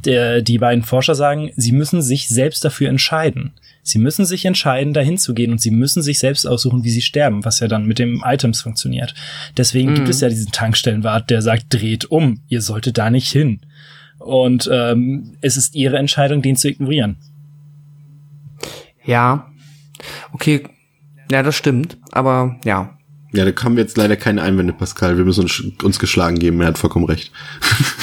der, die beiden Forscher sagen, sie müssen sich selbst dafür entscheiden. Sie müssen sich entscheiden, dahin zu gehen und sie müssen sich selbst aussuchen, wie sie sterben, was ja dann mit dem Items funktioniert. Deswegen mhm. gibt es ja diesen Tankstellenwart, der sagt, dreht um, ihr solltet da nicht hin. Und ähm, es ist ihre Entscheidung, den zu ignorieren. Ja, okay, ja, das stimmt, aber ja. Ja, da haben wir jetzt leider keine Einwände, Pascal. Wir müssen uns, uns geschlagen geben. Er hat vollkommen recht. (laughs)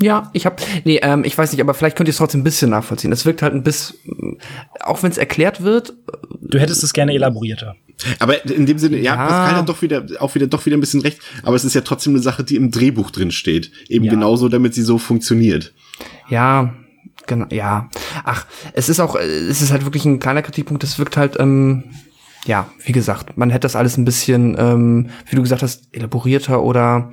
Ja, ich habe, nee, ähm, ich weiß nicht, aber vielleicht könnt ihr es trotzdem ein bisschen nachvollziehen. Es wirkt halt ein bisschen, auch wenn es erklärt wird. Du hättest es gerne elaborierter. Aber in dem Sinne, ja, ja. Pascal hat doch wieder, auch wieder, doch wieder ein bisschen recht. Aber es ist ja trotzdem eine Sache, die im Drehbuch drin steht. Eben ja. genauso, damit sie so funktioniert. Ja, genau, ja. Ach, es ist auch, es ist halt wirklich ein kleiner Kritikpunkt. Das wirkt halt, ähm, ja, wie gesagt, man hätte das alles ein bisschen, ähm, wie du gesagt hast, elaborierter oder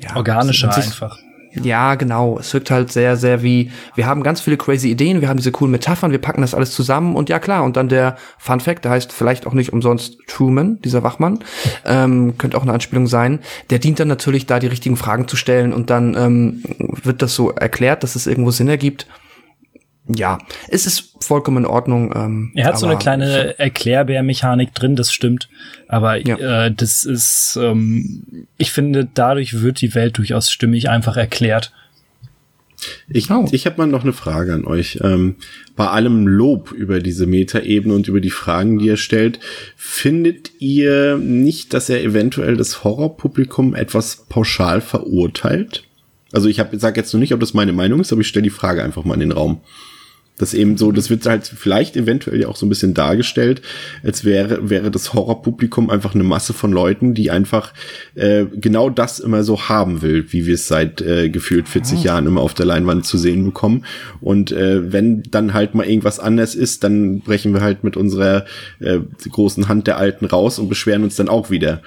ja, organischer einfach. Ja, genau. Es wirkt halt sehr, sehr wie, wir haben ganz viele crazy Ideen, wir haben diese coolen Metaphern, wir packen das alles zusammen und ja klar, und dann der Fun Fact, der heißt vielleicht auch nicht umsonst Truman, dieser Wachmann, ähm, könnte auch eine Anspielung sein, der dient dann natürlich da die richtigen Fragen zu stellen und dann ähm, wird das so erklärt, dass es irgendwo Sinn ergibt ja, es ist vollkommen in Ordnung. Ähm, er hat so eine kleine Erklärbär-Mechanik drin, das stimmt. Aber ja. äh, das ist, ähm, ich finde, dadurch wird die Welt durchaus stimmig einfach erklärt. Ich, oh. ich habe mal noch eine Frage an euch. Ähm, bei allem Lob über diese Metaebene und über die Fragen, die er stellt, findet ihr nicht, dass er eventuell das Horrorpublikum etwas pauschal verurteilt? Also ich sage jetzt nur nicht, ob das meine Meinung ist, aber ich stelle die Frage einfach mal in den Raum. Das eben so, das wird halt vielleicht eventuell ja auch so ein bisschen dargestellt, als wäre, wäre das Horrorpublikum einfach eine Masse von Leuten, die einfach äh, genau das immer so haben will, wie wir es seit äh, gefühlt 40 oh. Jahren immer auf der Leinwand zu sehen bekommen. Und äh, wenn dann halt mal irgendwas anders ist, dann brechen wir halt mit unserer äh, großen Hand der Alten raus und beschweren uns dann auch wieder.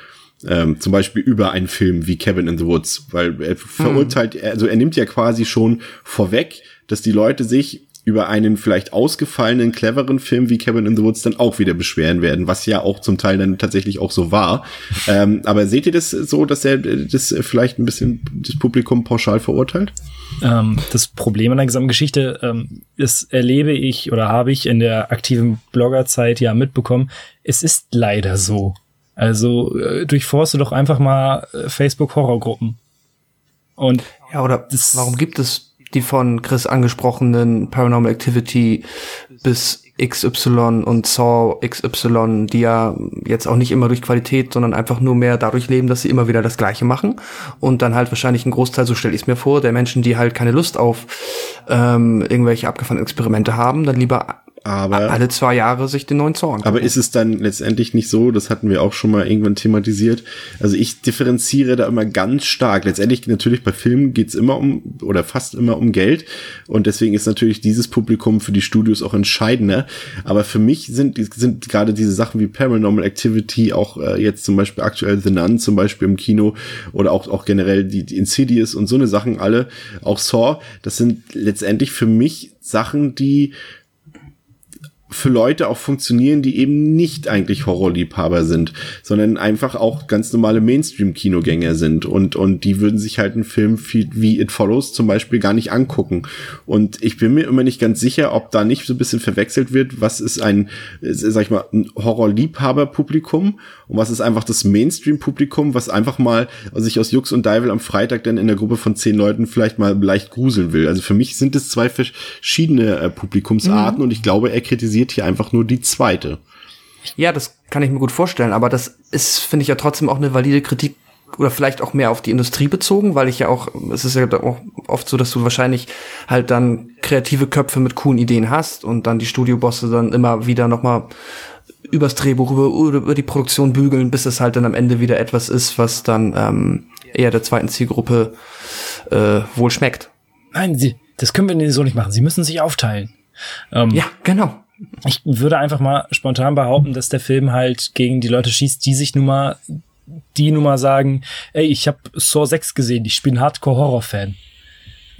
Ähm, zum Beispiel über einen Film wie Cabin in the Woods, weil er verurteilt, hm. also er nimmt ja quasi schon vorweg, dass die Leute sich über einen vielleicht ausgefallenen, cleveren Film wie Cabin in the Woods dann auch wieder beschweren werden, was ja auch zum Teil dann tatsächlich auch so war. (laughs) ähm, aber seht ihr das so, dass er das vielleicht ein bisschen das Publikum pauschal verurteilt? Ähm, das Problem an der gesamten Geschichte ähm, ist, erlebe ich oder habe ich in der aktiven Bloggerzeit ja mitbekommen, es ist leider so. Also äh, durchforste doch einfach mal äh, Facebook-Horrorgruppen. Und ja, oder das, warum gibt es die von Chris angesprochenen Paranormal Activity bis XY und Saw XY, die ja jetzt auch nicht immer durch Qualität, sondern einfach nur mehr dadurch leben, dass sie immer wieder das Gleiche machen. Und dann halt wahrscheinlich ein Großteil, so stelle ich es mir vor, der Menschen, die halt keine Lust auf ähm, irgendwelche abgefahrenen Experimente haben, dann lieber aber alle zwei Jahre sich den neuen Zorn. Aber ist es dann letztendlich nicht so, das hatten wir auch schon mal irgendwann thematisiert. Also ich differenziere da immer ganz stark. Letztendlich natürlich bei Filmen geht's immer um oder fast immer um Geld und deswegen ist natürlich dieses Publikum für die Studios auch entscheidender. Aber für mich sind sind gerade diese Sachen wie Paranormal Activity, auch äh, jetzt zum Beispiel aktuell The Nun zum Beispiel im Kino oder auch auch generell die, die Insidious und so eine Sachen alle, auch Saw, das sind letztendlich für mich Sachen, die für Leute auch funktionieren, die eben nicht eigentlich Horrorliebhaber sind, sondern einfach auch ganz normale Mainstream-Kinogänger sind und, und die würden sich halt einen Film wie It Follows zum Beispiel gar nicht angucken. Und ich bin mir immer nicht ganz sicher, ob da nicht so ein bisschen verwechselt wird, was ist ein, sag ich mal, ein Horrorliebhaber-Publikum und was ist einfach das Mainstream-Publikum, was einfach mal sich aus Jux und Deivel am Freitag dann in der Gruppe von zehn Leuten vielleicht mal leicht gruseln will. Also für mich sind es zwei verschiedene äh, Publikumsarten mhm. und ich glaube, er kritisiert hier einfach nur die zweite. Ja, das kann ich mir gut vorstellen, aber das ist, finde ich ja trotzdem auch eine valide Kritik oder vielleicht auch mehr auf die Industrie bezogen, weil ich ja auch, es ist ja auch oft so, dass du wahrscheinlich halt dann kreative Köpfe mit coolen Ideen hast und dann die Studiobosse dann immer wieder nochmal übers Drehbuch, über, über die Produktion bügeln, bis es halt dann am Ende wieder etwas ist, was dann ähm, eher der zweiten Zielgruppe äh, wohl schmeckt. Nein, sie, das können wir so nicht machen. Sie müssen sich aufteilen. Ähm, ja, genau. Ich würde einfach mal spontan behaupten, dass der Film halt gegen die Leute schießt, die sich nun mal die nun mal sagen, ey, ich habe Saw 6 gesehen, ich bin Hardcore-Horror-Fan.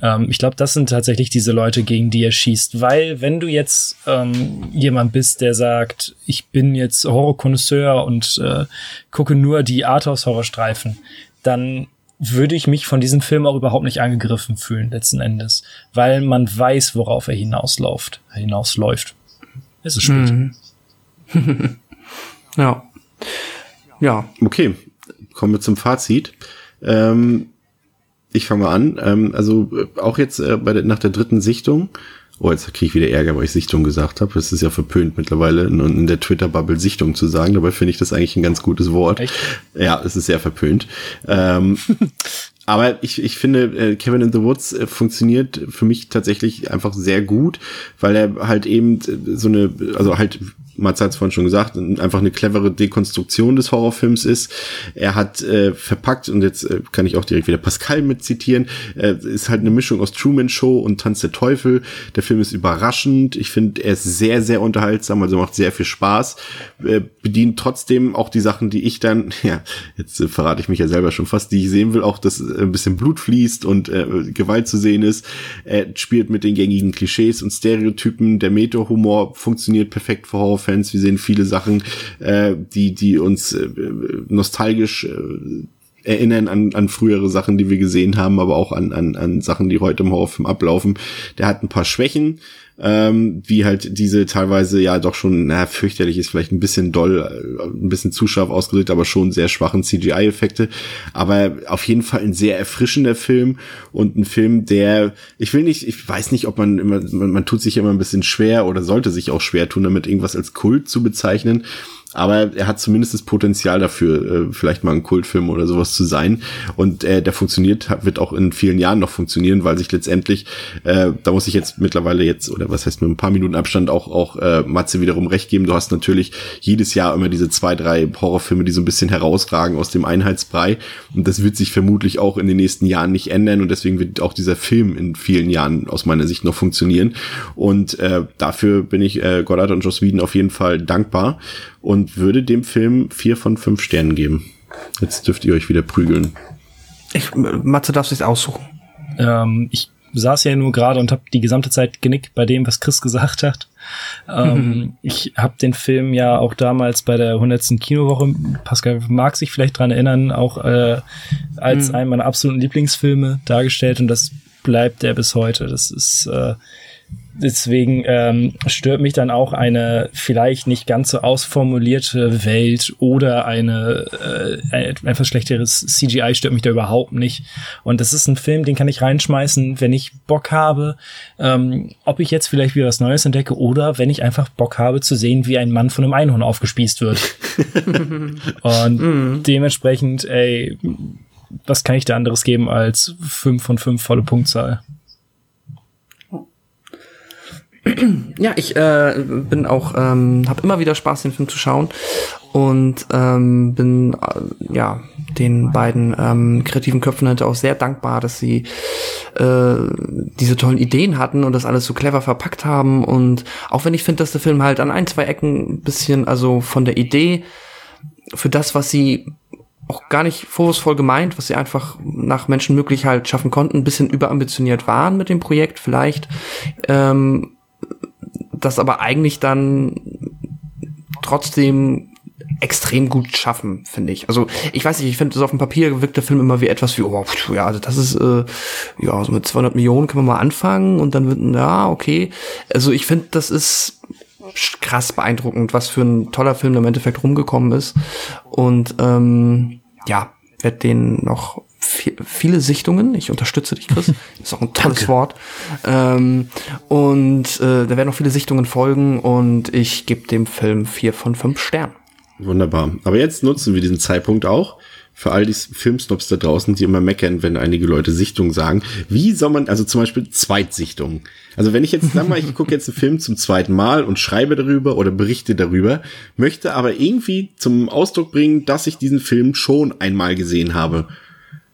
Ähm, ich glaube, das sind tatsächlich diese Leute, gegen die er schießt. Weil wenn du jetzt ähm, jemand bist, der sagt, ich bin jetzt Horror-Konnoisseur und äh, gucke nur die Arthouse-Horrorstreifen, dann würde ich mich von diesem Film auch überhaupt nicht angegriffen fühlen, letzten Endes. Weil man weiß, worauf er hinausläuft. Hinausläuft. Es ist spät. Mhm. (laughs) ja. Ja. Okay, kommen wir zum Fazit. Ähm, ich fange mal an. Ähm, also äh, auch jetzt äh, bei der, nach der dritten Sichtung. Oh, jetzt kriege ich wieder Ärger, weil ich Sichtung gesagt habe. Es ist ja verpönt mittlerweile in, in der Twitter-Bubble Sichtung zu sagen. Dabei finde ich das eigentlich ein ganz gutes Wort. Echt? Ja, es ist sehr verpönt. ähm, (laughs) aber ich, ich finde, äh, Kevin in the Woods äh, funktioniert für mich tatsächlich einfach sehr gut, weil er halt eben äh, so eine, also halt Mats hat es vorhin schon gesagt, einfach eine clevere Dekonstruktion des Horrorfilms ist. Er hat äh, verpackt, und jetzt äh, kann ich auch direkt wieder Pascal mit zitieren, äh, ist halt eine Mischung aus Truman Show und Tanz der Teufel. Der Film ist überraschend. Ich finde, er ist sehr, sehr unterhaltsam, also macht sehr viel Spaß. Äh, bedient trotzdem auch die Sachen, die ich dann, (laughs) ja, jetzt äh, verrate ich mich ja selber schon fast, die ich sehen will, auch, dass äh, ein bisschen Blut fließt und äh, Gewalt zu sehen ist. Er spielt mit den gängigen Klischees und Stereotypen. Der Meta-Humor funktioniert perfekt für Horrorfans. Fans. Wir sehen viele Sachen, äh, die, die uns äh, nostalgisch äh, erinnern an, an frühere Sachen, die wir gesehen haben, aber auch an, an, an Sachen, die heute im Horrorfilm ablaufen. Der hat ein paar Schwächen, ähm, wie halt diese teilweise ja doch schon, na, fürchterlich ist vielleicht ein bisschen doll, äh, ein bisschen zu scharf ausgedrückt, aber schon sehr schwachen CGI-Effekte. Aber auf jeden Fall ein sehr erfrischender Film und ein Film, der, ich will nicht, ich weiß nicht, ob man immer, man, man tut sich immer ein bisschen schwer oder sollte sich auch schwer tun, damit irgendwas als Kult zu bezeichnen aber er hat zumindest das Potenzial dafür, äh, vielleicht mal ein Kultfilm oder sowas zu sein. Und äh, der funktioniert, wird auch in vielen Jahren noch funktionieren, weil sich letztendlich, äh, da muss ich jetzt mittlerweile jetzt, oder was heißt mit ein paar Minuten Abstand auch, auch äh, Matze wiederum recht geben. Du hast natürlich jedes Jahr immer diese zwei, drei Horrorfilme, die so ein bisschen herausragen aus dem Einheitsbrei. Und das wird sich vermutlich auch in den nächsten Jahren nicht ändern. Und deswegen wird auch dieser Film in vielen Jahren aus meiner Sicht noch funktionieren. Und äh, dafür bin ich äh, Goddard und Joss Whedon auf jeden Fall dankbar und würde dem Film vier von fünf Sternen geben. Jetzt dürft ihr euch wieder prügeln. Ich, Matze darf sich aussuchen. Ähm, ich saß ja nur gerade und habe die gesamte Zeit genickt bei dem, was Chris (laughs) gesagt hat. Ähm, (laughs) ich habe den Film ja auch damals bei der 100. Kinowoche, Pascal mag sich vielleicht dran erinnern, auch äh, als mhm. einen meiner absoluten Lieblingsfilme dargestellt und das bleibt er bis heute. Das ist äh, deswegen ähm, stört mich dann auch eine vielleicht nicht ganz so ausformulierte Welt oder eine äh, ein etwas schlechteres CGI stört mich da überhaupt nicht. Und das ist ein Film, den kann ich reinschmeißen, wenn ich Bock habe, ähm, ob ich jetzt vielleicht wieder was Neues entdecke oder wenn ich einfach Bock habe zu sehen, wie ein Mann von einem Einhorn aufgespießt wird. (laughs) Und mhm. dementsprechend, ey, was kann ich da anderes geben als fünf von fünf volle Punktzahl? Ja, ich äh, bin auch, ähm, habe immer wieder Spaß, den Film zu schauen und ähm, bin äh, ja den beiden ähm, kreativen Köpfen halt auch sehr dankbar, dass sie äh, diese tollen Ideen hatten und das alles so clever verpackt haben und auch wenn ich finde, dass der Film halt an ein zwei Ecken ein bisschen, also von der Idee für das, was sie auch gar nicht vorwurfsvoll gemeint, was sie einfach nach Menschen möglich halt schaffen konnten, ein bisschen überambitioniert waren mit dem Projekt vielleicht. Ähm, das aber eigentlich dann trotzdem extrem gut schaffen, finde ich. Also ich weiß nicht, ich finde, so auf dem Papier wirkt der Film immer wie etwas wie, oh, ja, also das ist, äh, ja, so mit 200 Millionen können wir mal anfangen und dann wird, ja, okay. Also ich finde, das ist krass beeindruckend, was für ein toller Film im Endeffekt rumgekommen ist. Und ähm, ja, werde den noch viele Sichtungen. Ich unterstütze dich, Chris. (laughs) Ist auch ein tolles Danke. Wort. Ähm, und äh, da werden noch viele Sichtungen folgen und ich gebe dem Film vier von fünf Sternen. Wunderbar. Aber jetzt nutzen wir diesen Zeitpunkt auch für all die Filmsnobs da draußen, die immer meckern, wenn einige Leute Sichtung sagen. Wie soll man, also zum Beispiel Zweitsichtung. Also wenn ich jetzt, sag mal, ich gucke jetzt einen Film zum zweiten Mal und schreibe darüber oder berichte darüber, möchte aber irgendwie zum Ausdruck bringen, dass ich diesen Film schon einmal gesehen habe.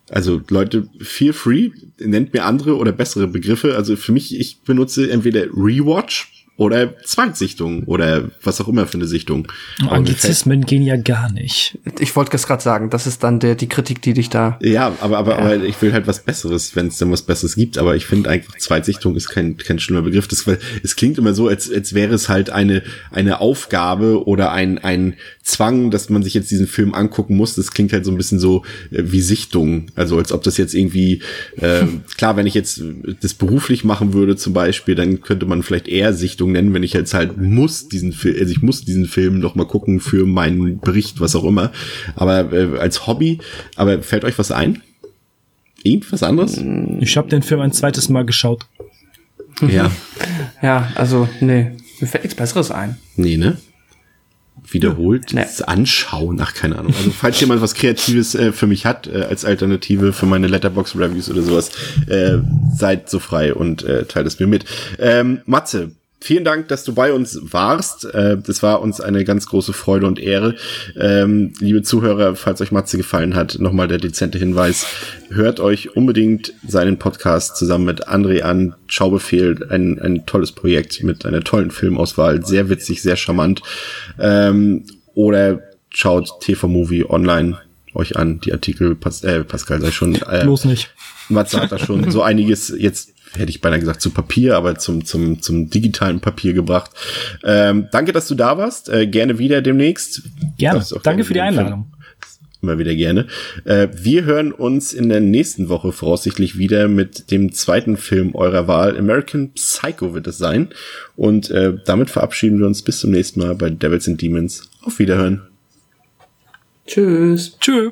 Also Leute, feel free, nennt mir andere oder bessere Begriffe. Also für mich, ich benutze entweder Rewatch oder Zweitsichtung oder was auch immer für eine Sichtung. Anglizismen gehen ja gar nicht. Ich wollte es gerade sagen, das ist dann der, die Kritik, die dich da. Ja, aber, aber, ja. aber ich will halt was Besseres, wenn es denn was Besseres gibt. Aber ich finde einfach, Zweitsichtung ist kein, kein schlimmer Begriff. Das, weil es klingt immer so, als, als wäre es halt eine, eine Aufgabe oder ein, ein Zwang, dass man sich jetzt diesen Film angucken muss. Das klingt halt so ein bisschen so äh, wie Sichtung. Also als ob das jetzt irgendwie, äh, (laughs) klar, wenn ich jetzt das beruflich machen würde zum Beispiel, dann könnte man vielleicht eher Sichtung nennen, wenn ich jetzt halt muss diesen Film, also ich muss diesen Film noch mal gucken für meinen Bericht, was auch immer. Aber äh, als Hobby, aber fällt euch was ein? Irgendwas anderes? Ich habe den Film ein zweites Mal geschaut. Ja. (laughs) ja, also, nee, mir fällt nichts Besseres ein. Nee, ne? Wiederholt nee. anschauen. Ach, keine Ahnung. Also falls jemand was Kreatives äh, für mich hat, äh, als Alternative für meine Letterbox-Reviews oder sowas, äh, seid so frei und äh, teilt es mir mit. Ähm, Matze, Vielen Dank, dass du bei uns warst. Äh, das war uns eine ganz große Freude und Ehre. Ähm, liebe Zuhörer, falls euch Matze gefallen hat, nochmal der dezente Hinweis. Hört euch unbedingt seinen Podcast zusammen mit André an. Schaubefehl, ein, ein tolles Projekt mit einer tollen Filmauswahl. Sehr witzig, sehr charmant. Ähm, oder schaut TV Movie online euch an. Die Artikel, Pas äh, Pascal sei schon. Äh, Bloß nicht. Matze hat da schon so einiges jetzt hätte ich beinahe gesagt zu Papier, aber zum, zum, zum digitalen Papier gebracht. Ähm, danke, dass du da warst. Äh, gerne wieder demnächst. Gerne. Danke gerne für die Einladung. Immer wieder gerne. Äh, wir hören uns in der nächsten Woche voraussichtlich wieder mit dem zweiten Film eurer Wahl. American Psycho wird es sein. Und äh, damit verabschieden wir uns bis zum nächsten Mal bei Devils and Demons. Auf Wiederhören. Tschüss. Tschüss.